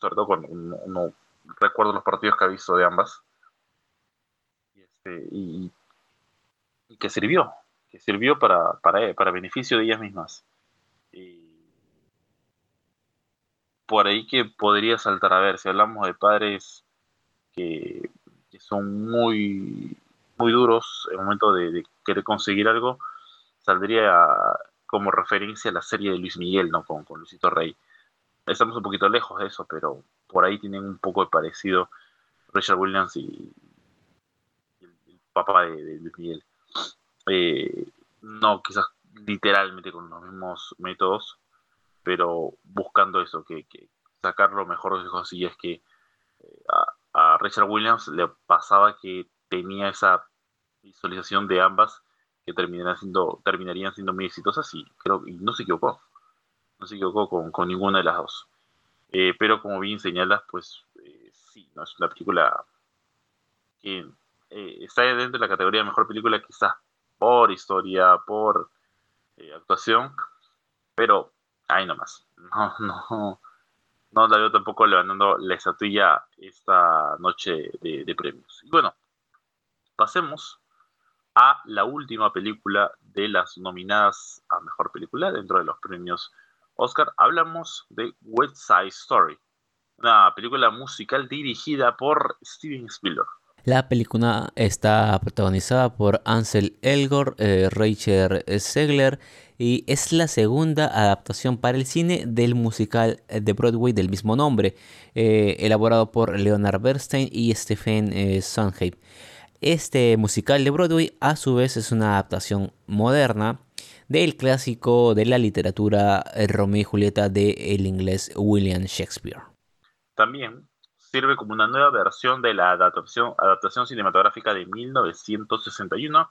sobre todo cuando uno recuerdo los partidos que ha visto de ambas, este, y, que sirvió, que sirvió para, para, para beneficio de ellas mismas. por ahí que podría saltar a ver, si hablamos de padres que, son muy, muy duros en el momento de, querer conseguir algo, saldría como referencia a la serie de Luis Miguel, ¿no? Con, con Luisito Rey. Estamos un poquito lejos de eso, pero por ahí tienen un poco de parecido Richard Williams y, papá de, Luis Miguel. Eh, no quizás literalmente con los mismos métodos, pero buscando eso, que, sacar lo mejor de sus hijos. Y es que eh, a, Richard Williams le pasaba que tenía esa visualización de ambas que terminarían siendo, terminarían siendo muy exitosas y creo no se equivocó. No se equivocó con, ninguna de las dos. Eh, pero como bien señalas, pues sí, no es una película que eh, está dentro de la categoría de mejor película, quizás por historia, por eh, actuación, pero ahí nomás. No, no, no la veo tampoco levantando la estatuilla esta noche de, premios. Y bueno, pasemos a la última película de las nominadas a mejor película dentro de los premios Oscar. Hablamos de West Side Story, una película musical dirigida por Steven Spielberg. La película está protagonizada por Ansel Elgort, eh, Rachel Segler y es la segunda adaptación para el cine del musical de Broadway del mismo nombre, eh, elaborado por Leonard Bernstein y Stephen eh, Sondheim. Este musical de Broadway a su vez es una adaptación moderna del clásico de la literatura Romeo y Julieta de el inglés William Shakespeare. También sirve como una nueva versión de la adaptación, adaptación cinematográfica de 1961,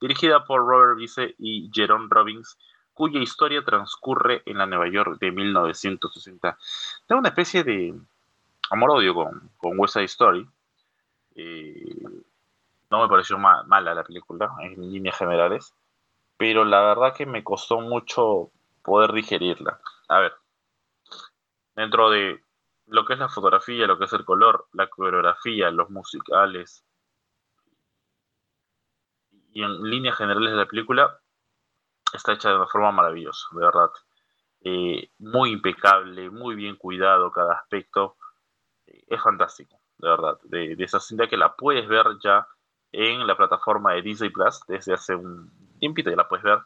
dirigida por Robert Vice y Jerome Robbins, cuya historia transcurre en la Nueva York de 1960. Da una especie de, amor-odio con, con West Side Story. no me pareció mala la película en líneas generales, pero la verdad que me costó mucho poder digerirla. A ver, dentro de lo que es la fotografía, lo que es el color, la coreografía, los musicales y en líneas generales de la película está hecha de una forma maravillosa, de verdad. Eh, muy impecable, muy bien cuidado cada aspecto. Eh, es fantástico, de verdad. De, esa cinta que la puedes ver ya en la plataforma de Disney Plus desde hace un tiempito, ya la puedes ver,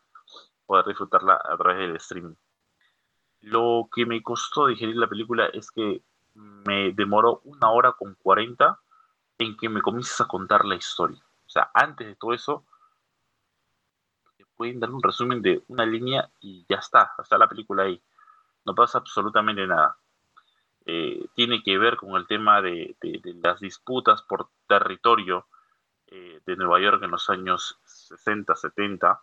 poder disfrutarla a través del streaming. Lo que me costó digerir la película es que me demoró una hora con 40 en que me comiences a contar la historia. O sea, antes de todo eso, pueden dar un resumen de una línea y ya está, está la película ahí. No pasa absolutamente nada. Eh, tiene que ver con el tema de, las disputas por territorio eh, de Nueva York en los años 60, 70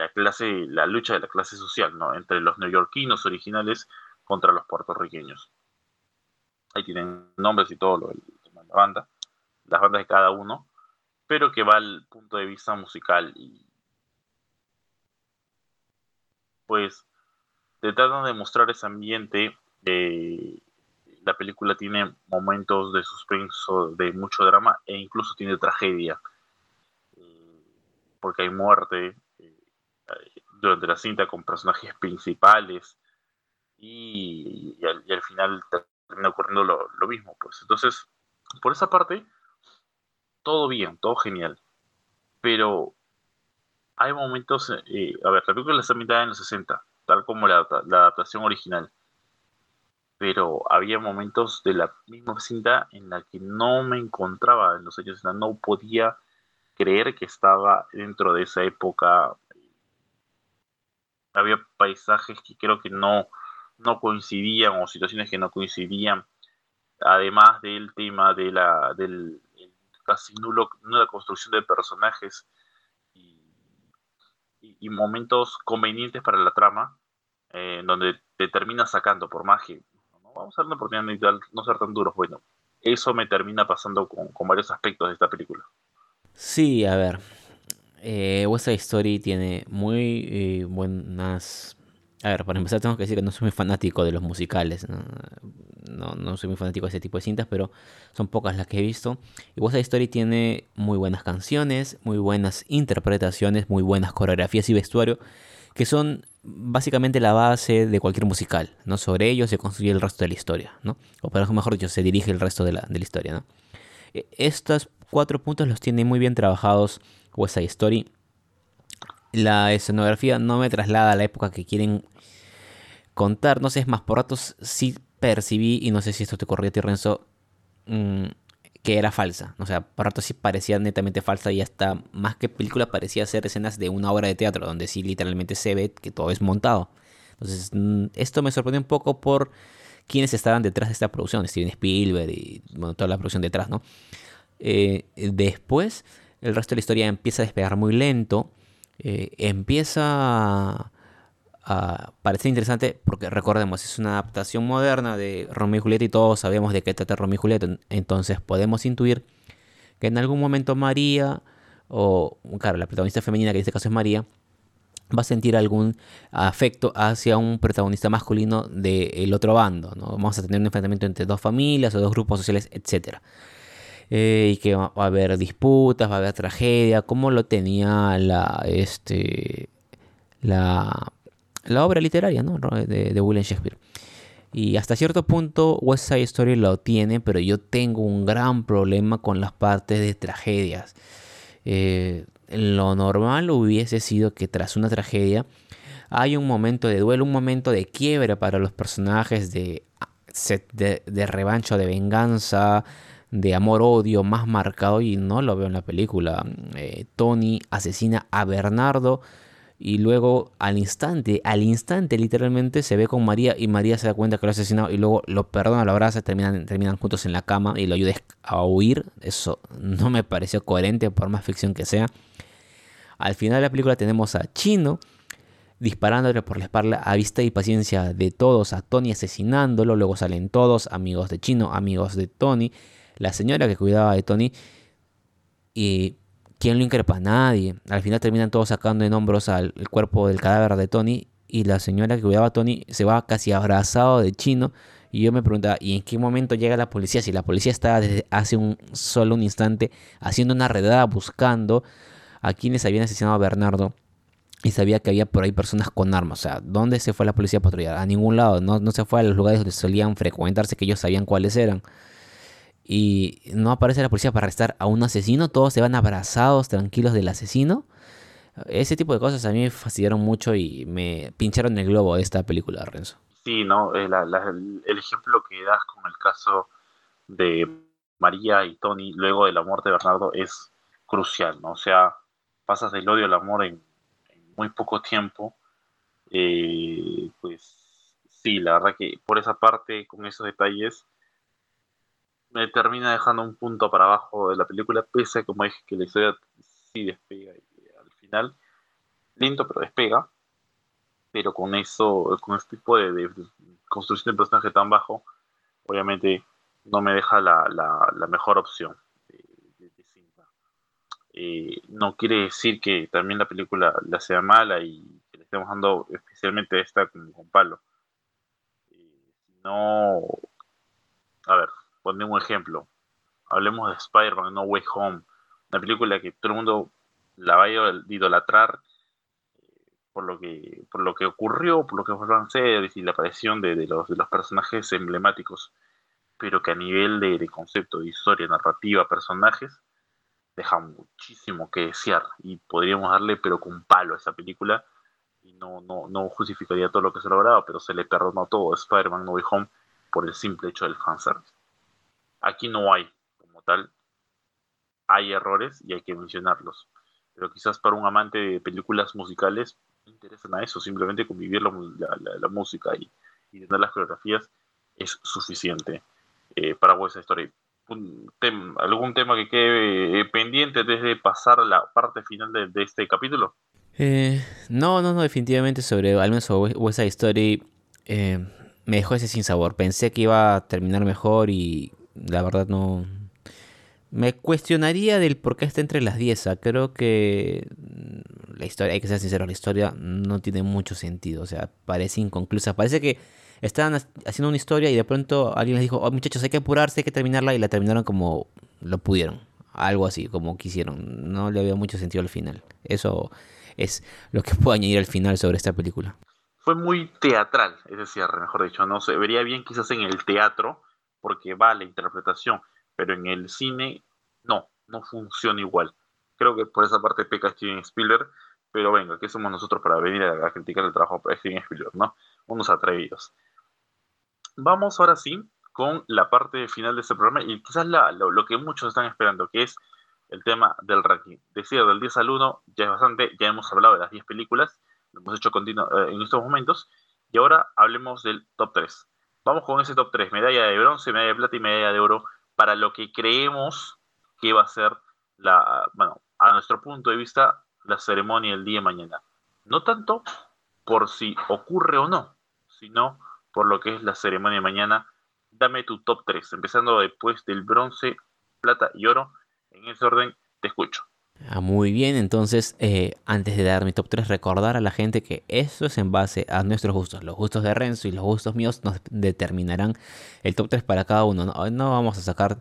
la clase, la lucha de la clase social, ¿no? Entre los neoyorquinos originales contra los puertorriqueños. Ahí tienen nombres y todo lo de la banda, las bandas de cada uno, pero que va al punto de vista musical y pues te tratan de mostrar ese ambiente. la película tiene momentos de suspenso, de mucho drama e incluso tiene tragedia, eh, porque hay muerte, durante la cinta con personajes principales y, al, final termina ocurriendo lo, mismo. Pues entonces, por esa parte, todo bien, todo genial. Pero hay momentos, eh, a ver, la película está mitad en los 60, tal como la, adaptación original. Pero había momentos de la misma cinta en la que no me encontraba en los años, no podía creer que estaba dentro de esa época había paisajes que creo que no, no coincidían o situaciones que no coincidían, además del tema de la del casi nulo, nula construcción de personajes y, momentos convenientes para la trama, eh, donde te termina sacando por magia. ¿no? Vamos a dar una oportunidad de no ser tan duros. Bueno, eso me termina pasando con, varios aspectos de esta película. Sí, a ver, eh, West tiene muy eh, buenas... A ver, para empezar tengo que decir que no soy muy fanático de los musicales. ¿no? No, soy muy fanático de ese tipo de cintas, pero son pocas las que he visto. Y West Side Story tiene muy buenas canciones, muy buenas interpretaciones, muy buenas coreografías y vestuario, que son básicamente la base de cualquier musical. ¿no? Sobre ello se construye el resto de la historia, ¿no? o para mejor dicho, se dirige el resto de la, de historia. ¿no? E, estos cuatro puntos los tiene muy bien trabajados West Side Story. La escenografía no me traslada a la época que quieren contar. No sé, es más, por ratos sí percibí, y no sé si esto te corría a ti, Renzo, mm, que era falsa. O sea, por ratos sí parecía netamente falsa y hasta más que película parecía ser escenas de una obra de teatro, donde sí literalmente se ve que todo es montado. Entonces, mm, esto me sorprendió un poco por quienes estaban detrás de esta producción, Steven Spielberg y bueno, toda la producción detrás, ¿no? Eh, después el resto de la historia empieza a despegar muy lento, eh, empieza a, parecer interesante porque recordemos, es una adaptación moderna de Romeo y Julieta y todos sabemos de qué trata Romeo y Julieta, entonces podemos intuir que en algún momento María, o claro, la protagonista femenina que en este caso es María, va a sentir algún afecto hacia un protagonista masculino del otro bando. ¿no? Vamos a tener un enfrentamiento entre dos familias o dos grupos sociales, etcétera. Eh, y que va, a haber disputas, va a haber tragedia, como lo tenía la, este, la, la obra literaria ¿no? de, de, William Shakespeare. Y hasta cierto punto West Side Story lo tiene, pero yo tengo un gran problema con las partes de tragedias. Eh, lo normal hubiese sido que tras una tragedia hay un momento de duelo, un momento de quiebra para los personajes de, de, de revancho, de venganza, de amor-odio más marcado y no lo veo en la película. Eh, Tony asesina a Bernardo y luego al instante, al instante literalmente se ve con María y María se da cuenta que lo ha asesinado y luego lo perdona, lo abraza, terminan, terminan juntos en la cama y lo ayuda a huir. Eso no me pareció coherente por más ficción que sea. Al final de la película tenemos a Chino disparándole por la espalda a vista y paciencia de todos, a Tony asesinándolo, luego salen todos, amigos de Chino, amigos de Tony, la señora que cuidaba de Tony y ¿quién lo increpa? Nadie. Al final terminan todos sacando en hombros al cuerpo del cadáver de Tony y la señora que cuidaba a Tony se va casi abrazado de Chino y yo me preguntaba, ¿y en qué momento llega la policía? Si la policía estaba desde hace un solo un instante haciendo una redada buscando a quienes habían asesinado a Bernardo y sabía que había por ahí personas con armas. O sea, ¿dónde se fue la policía a patrullar? A ningún lado. No, no se fue a los lugares donde solían frecuentarse, que ellos sabían cuáles eran. Y no aparece la policía para arrestar a un asesino. Todos se van abrazados, tranquilos del asesino. Ese tipo de cosas a mí me fastidiaron mucho y me pincharon el globo de esta película, Renzo. Sí, ¿no? Eh, el ejemplo que das con el caso de María y Tony luego de la muerte de Bernardo es crucial, ¿no? O sea, pasas del odio al amor en, muy poco tiempo. Eh, pues sí, la verdad que por esa parte, con esos detalles, me termina dejando un punto para abajo de la película, pese a como dije que la historia sí despega al final. Lento, pero despega pero con eso, con este tipo de, construcción de personaje tan bajo, obviamente no me deja la, la, mejor opción de, eh, no quiere decir que también la película la sea mala y que le estemos dando especialmente esta con, con palo. Eh, no, a ver, ponemos un ejemplo. Hablemos de Spider-Man No Way Home, una película que todo el mundo la va a idolatrar por lo que por lo que ocurrió, por lo que fueron series y la aparición de, los, de los personajes emblemáticos, pero que a nivel de, concepto, de historia, narrativa, personajes, deja muchísimo que desear y podríamos darle pero con palo a esa película y no, no, no justificaría todo lo que se lograba, pero se le perdonó todo a Spider-Man No Way Home por el simple hecho del fanservice. Aquí no hay, como tal, hay errores y hay que mencionarlos. Pero quizás para un amante de películas musicales interesan a eso, simplemente convivir la, música y, tener las coreografías es suficiente eh, para vuestra historia. ¿Algún tema que quede eh, pendiente desde pasar la parte final de, este capítulo? Eh, no, no, no, definitivamente sobre, al menos sobre West Story, me dejó ese sin sabor. Pensé que iba a terminar mejor y la verdad no, me cuestionaría del por qué está entre las 10. Creo que la historia, hay que ser sincero, la historia no tiene mucho sentido. O sea, parece inconclusa. Parece que estaban haciendo una historia y de pronto alguien les dijo, oh, muchachos, hay que apurarse, hay que terminarla. Y la terminaron como lo pudieron. Algo así, como quisieron. No le había mucho sentido al final. Eso es lo que puedo añadir al final sobre esta película. Fue muy teatral ese cierre, mejor dicho. No se vería bien quizás en el teatro, porque va la interpretación. Pero en el cine, no, no funciona igual. Creo que por esa parte peca Steven Spielberg pero venga, ¿qué somos nosotros para venir a, criticar el trabajo de Steven Spielberg, no? Unos atrevidos. Vamos ahora sí con la parte final de este programa y quizás lo, que muchos están esperando, que es el tema del ranking. Decía del 10 al 1, ya es bastante, ya hemos hablado de las 10 películas, lo hemos hecho continuo, eh, en estos momentos, y ahora hablemos del top 3. Vamos con ese top 3, medalla de bronce, medalla de plata y medalla de oro, para lo que creemos que va a ser la, bueno, a nuestro punto de vista, la ceremonia el día de mañana. No tanto por si ocurre o no, sino por lo que es la ceremonia de mañana. Dame tu top 3, empezando después del bronce, plata y oro. En ese orden, te escucho. Ah, muy bien, entonces eh, antes de dar mi top 3, recordar a la gente que eso es en base a nuestros gustos. Los gustos de Renzo y los gustos míos nos determinarán el top 3 para cada uno. No, no vamos a sacar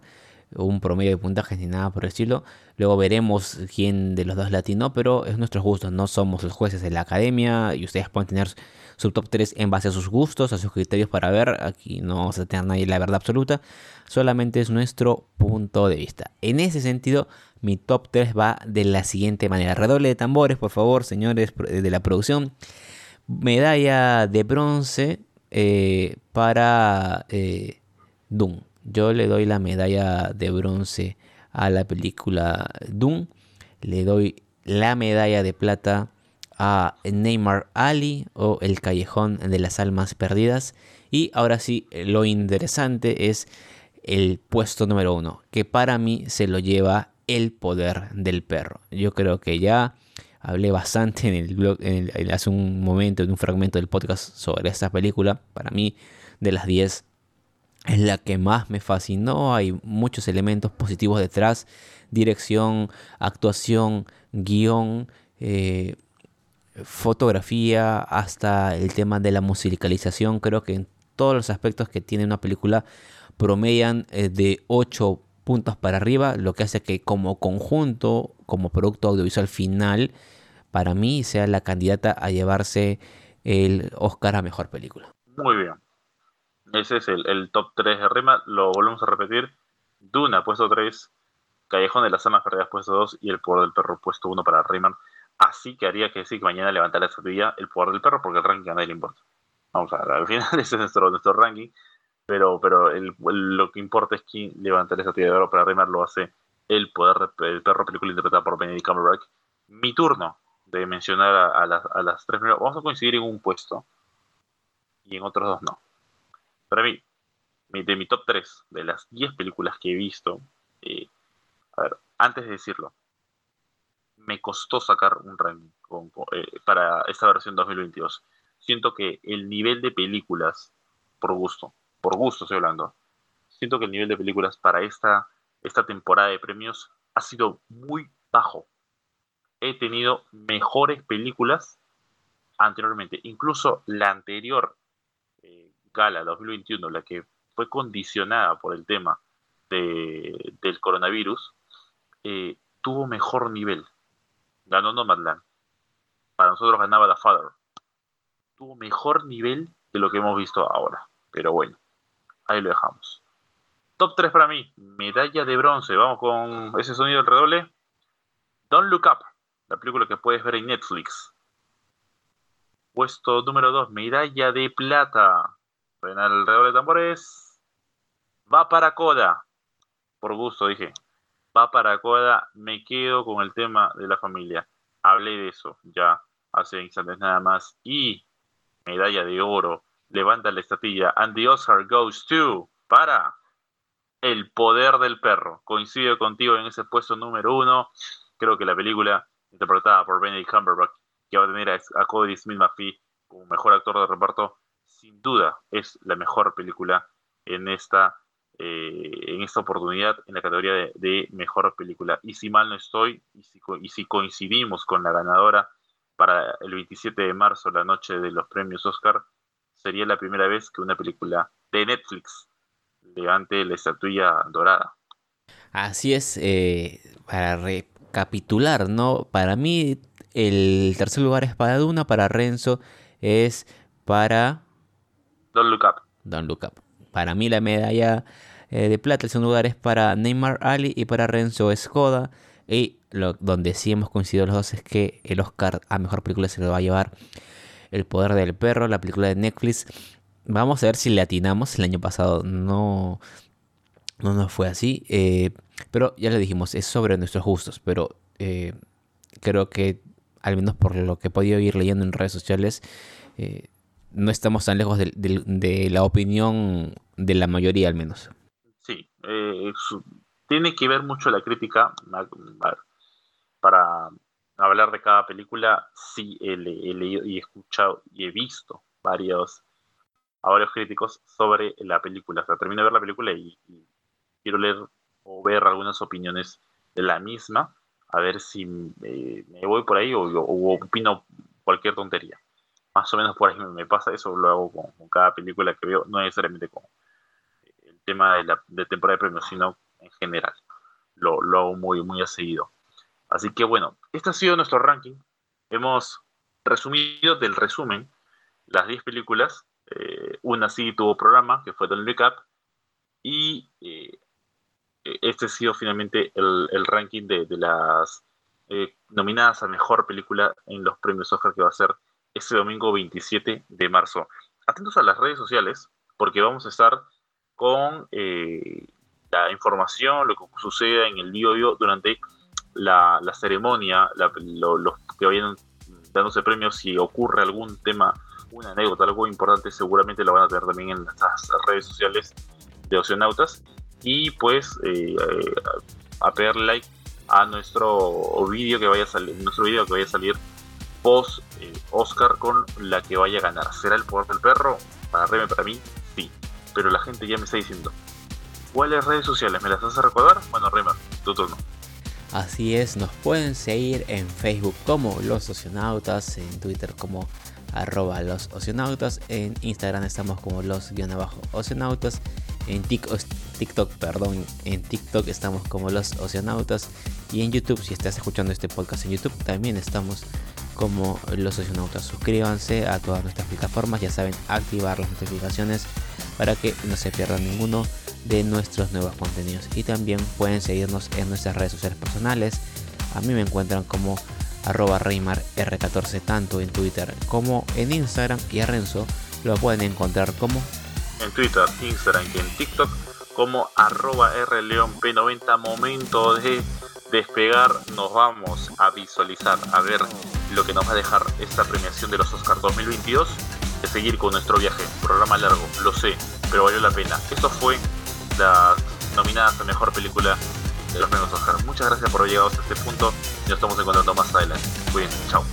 un promedio de puntajes ni nada por el estilo. Luego veremos quién de los dos latino, pero es nuestros gustos, no somos los jueces de la academia y ustedes pueden tener su top 3 en base a sus gustos, a sus criterios para ver. Aquí no vamos a tener nadie la verdad absoluta, solamente es nuestro punto de vista. En ese sentido, mi top 3 va de la siguiente manera. Redoble de tambores, por favor, señores de la producción. Medalla de bronce eh, para eh, Doom. Yo le doy la medalla de bronce a la película Doom. Le doy la medalla de plata a Neymar Ali o El Callejón de las Almas Perdidas. Y ahora sí, lo interesante es el puesto número uno, que para mí se lo lleva el poder del perro. Yo creo que ya hablé bastante en el blog en hace un momento, en un fragmento del podcast sobre esta película. Para mí, de las 10, es la que más me fascinó. Hay muchos elementos positivos detrás. Dirección, actuación, guion, eh, fotografía, hasta el tema de la musicalización. Creo que en todos los aspectos que tiene una película promedian eh, de 8 puntos para arriba, lo que hace que como conjunto, como producto audiovisual final, para mí sea la candidata a llevarse el Oscar a Mejor Película. Muy bien. Ese es el, top 3 de Rima. Lo volvemos a repetir. Duna, puesto 3. Callejón de las Almas Perdidas, puesto 2. Y El Poder del Perro, puesto 1 para Rayman. Así que haría que sí, que mañana levantará esa estatuilla El Poder del Perro, porque el ranking a nadie le importa. Vamos a ver, al final ese es nuestro, nuestro ranking pero, pero lo que importa es que levantar esa tira de oro para Remar lo hace el poder del perro película interpretada por Benedict Cumberbatch. Mi turno de mencionar a, las, tres primeras. Vamos a coincidir en un puesto y en otros dos no. Para mí, de mi top 3 de las 10 películas que he visto, eh, a ver, antes de decirlo, me costó sacar un ranking eh, para esta versión 2022. Siento que el nivel de películas, por gusto, por gusto estoy hablando, siento que el nivel de películas para esta, esta temporada de premios ha sido muy bajo. He tenido mejores películas anteriormente. Incluso la anterior gala 2021, la que fue condicionada por el tema del coronavirus, eh, tuvo mejor nivel. Ganó Nomadland. Para nosotros ganaba The Father. Tuvo mejor nivel de lo que hemos visto ahora. Pero bueno, Ahí lo dejamos. Top 3 para mí. Medalla de bronce. Vamos con ese sonido del redoble. Don't Look Up. La película que puedes ver en Netflix. Puesto número 2. Medalla de plata. El redoble de tambores. Va para Coda. Por gusto dije. Va para Coda. Me quedo con el tema de la familia. Hablé de eso ya hace instantes nada más. Y medalla de oro levanta la estatilla. And the Oscar goes to para El poder del perro. Coincido contigo en ese puesto número uno. Creo que la película interpretada por Benedict Cumberbatch, que va a tener a, Cody Smith McPhee como mejor actor de reparto, sin duda es la mejor película en esta, eh, en esta oportunidad en la categoría de, mejor película. Y si mal no estoy, y si, coincidimos con la ganadora para el 27 de marzo, la noche de los premios Oscar, sería la primera vez que una película de Netflix levante la estatuilla dorada. Así es, eh, para recapitular, ¿no? Para mí el tercer lugar es para Duna, para Renzo es para... Don't Look Up. Don't Look Up. Para mí la medalla eh, de plata, el segundo lugar es para Neymar Ali y para Renzo es Koda. Y lo, donde sí hemos coincidido los dos es que el Oscar a Mejor Película se lo va a llevar el poder del perro, la película de Netflix. Vamos a ver si le atinamos. El año pasado no, no nos fue así. Eh, pero ya le dijimos, es sobre nuestros gustos. Pero eh, creo que, al menos por lo que he podido ir leyendo en redes sociales, eh, no estamos tan lejos de, la opinión de la mayoría, al menos. Sí, tiene que ver mucho la crítica para hablar de cada película, sí he, leído y he escuchado y he visto varios, a varios críticos sobre la película. O termino de ver la película y, quiero leer o ver algunas opiniones de la misma, a ver si me voy por ahí o, opino cualquier tontería. Más o menos por ahí me, pasa eso, lo hago con, cada película que veo, no necesariamente con el tema de la de temporada de premios, sino en general. Lo, lo hago muy, muy a seguido. Así que bueno, este ha sido nuestro ranking. Hemos resumido del resumen las 10 películas. Eh, una sí tuvo programa, que fue Don Recap. Y eh, este ha sido finalmente el, ranking de, las eh, nominadas a mejor película en los premios Oscar que va a ser este domingo 27 de marzo. Atentos a las redes sociales, porque vamos a estar con la información, lo que suceda en el día durante la, ceremonia, los que vayan dándose premios, si ocurre algún tema, una anécdota, algo importante, seguramente lo van a tener también en las redes sociales de Oceanautas. Y pues eh, a pegar like a nuestro vídeo que vaya a salir, nuestro video que vaya a salir post eh, Oscar con la que vaya a ganar. ¿Será el poder del perro? Para Reme, para mí, sí. Pero la gente ya me está diciendo, ¿cuáles redes sociales? ¿Me las hace recordar? Bueno, Reme, tu turno. Así es, nos pueden seguir en Facebook como Los Oceanautas, en Twitter como arroba los oceanautas, en Instagram estamos como los guion oceanautas, en TikTok, perdón, en TikTok estamos como los oceanautas y en YouTube, si estás escuchando este podcast en YouTube, también estamos como los oceanautas. Suscríbanse a todas nuestras plataformas, ya saben, activar las notificaciones para que no se pierdan ninguno de nuestros nuevos contenidos. Y también pueden seguirnos en nuestras redes sociales personales. A mí me encuentran como arroba Reymar R14 tanto en Twitter como en Instagram y a Renzo lo pueden encontrar como en Twitter, Instagram y en TikTok como arroba rleonp90 momento de despegar nos vamos a visualizar a ver lo que nos va a dejar esta premiación de los Oscars 2022 de seguir con nuestro viaje programa largo lo sé pero valió la pena esto fue la nominada a mejor película de los premios Oscar. Muchas gracias por haber llegado hasta este punto y nos estamos encontrando más adelante. Cuídense, chao.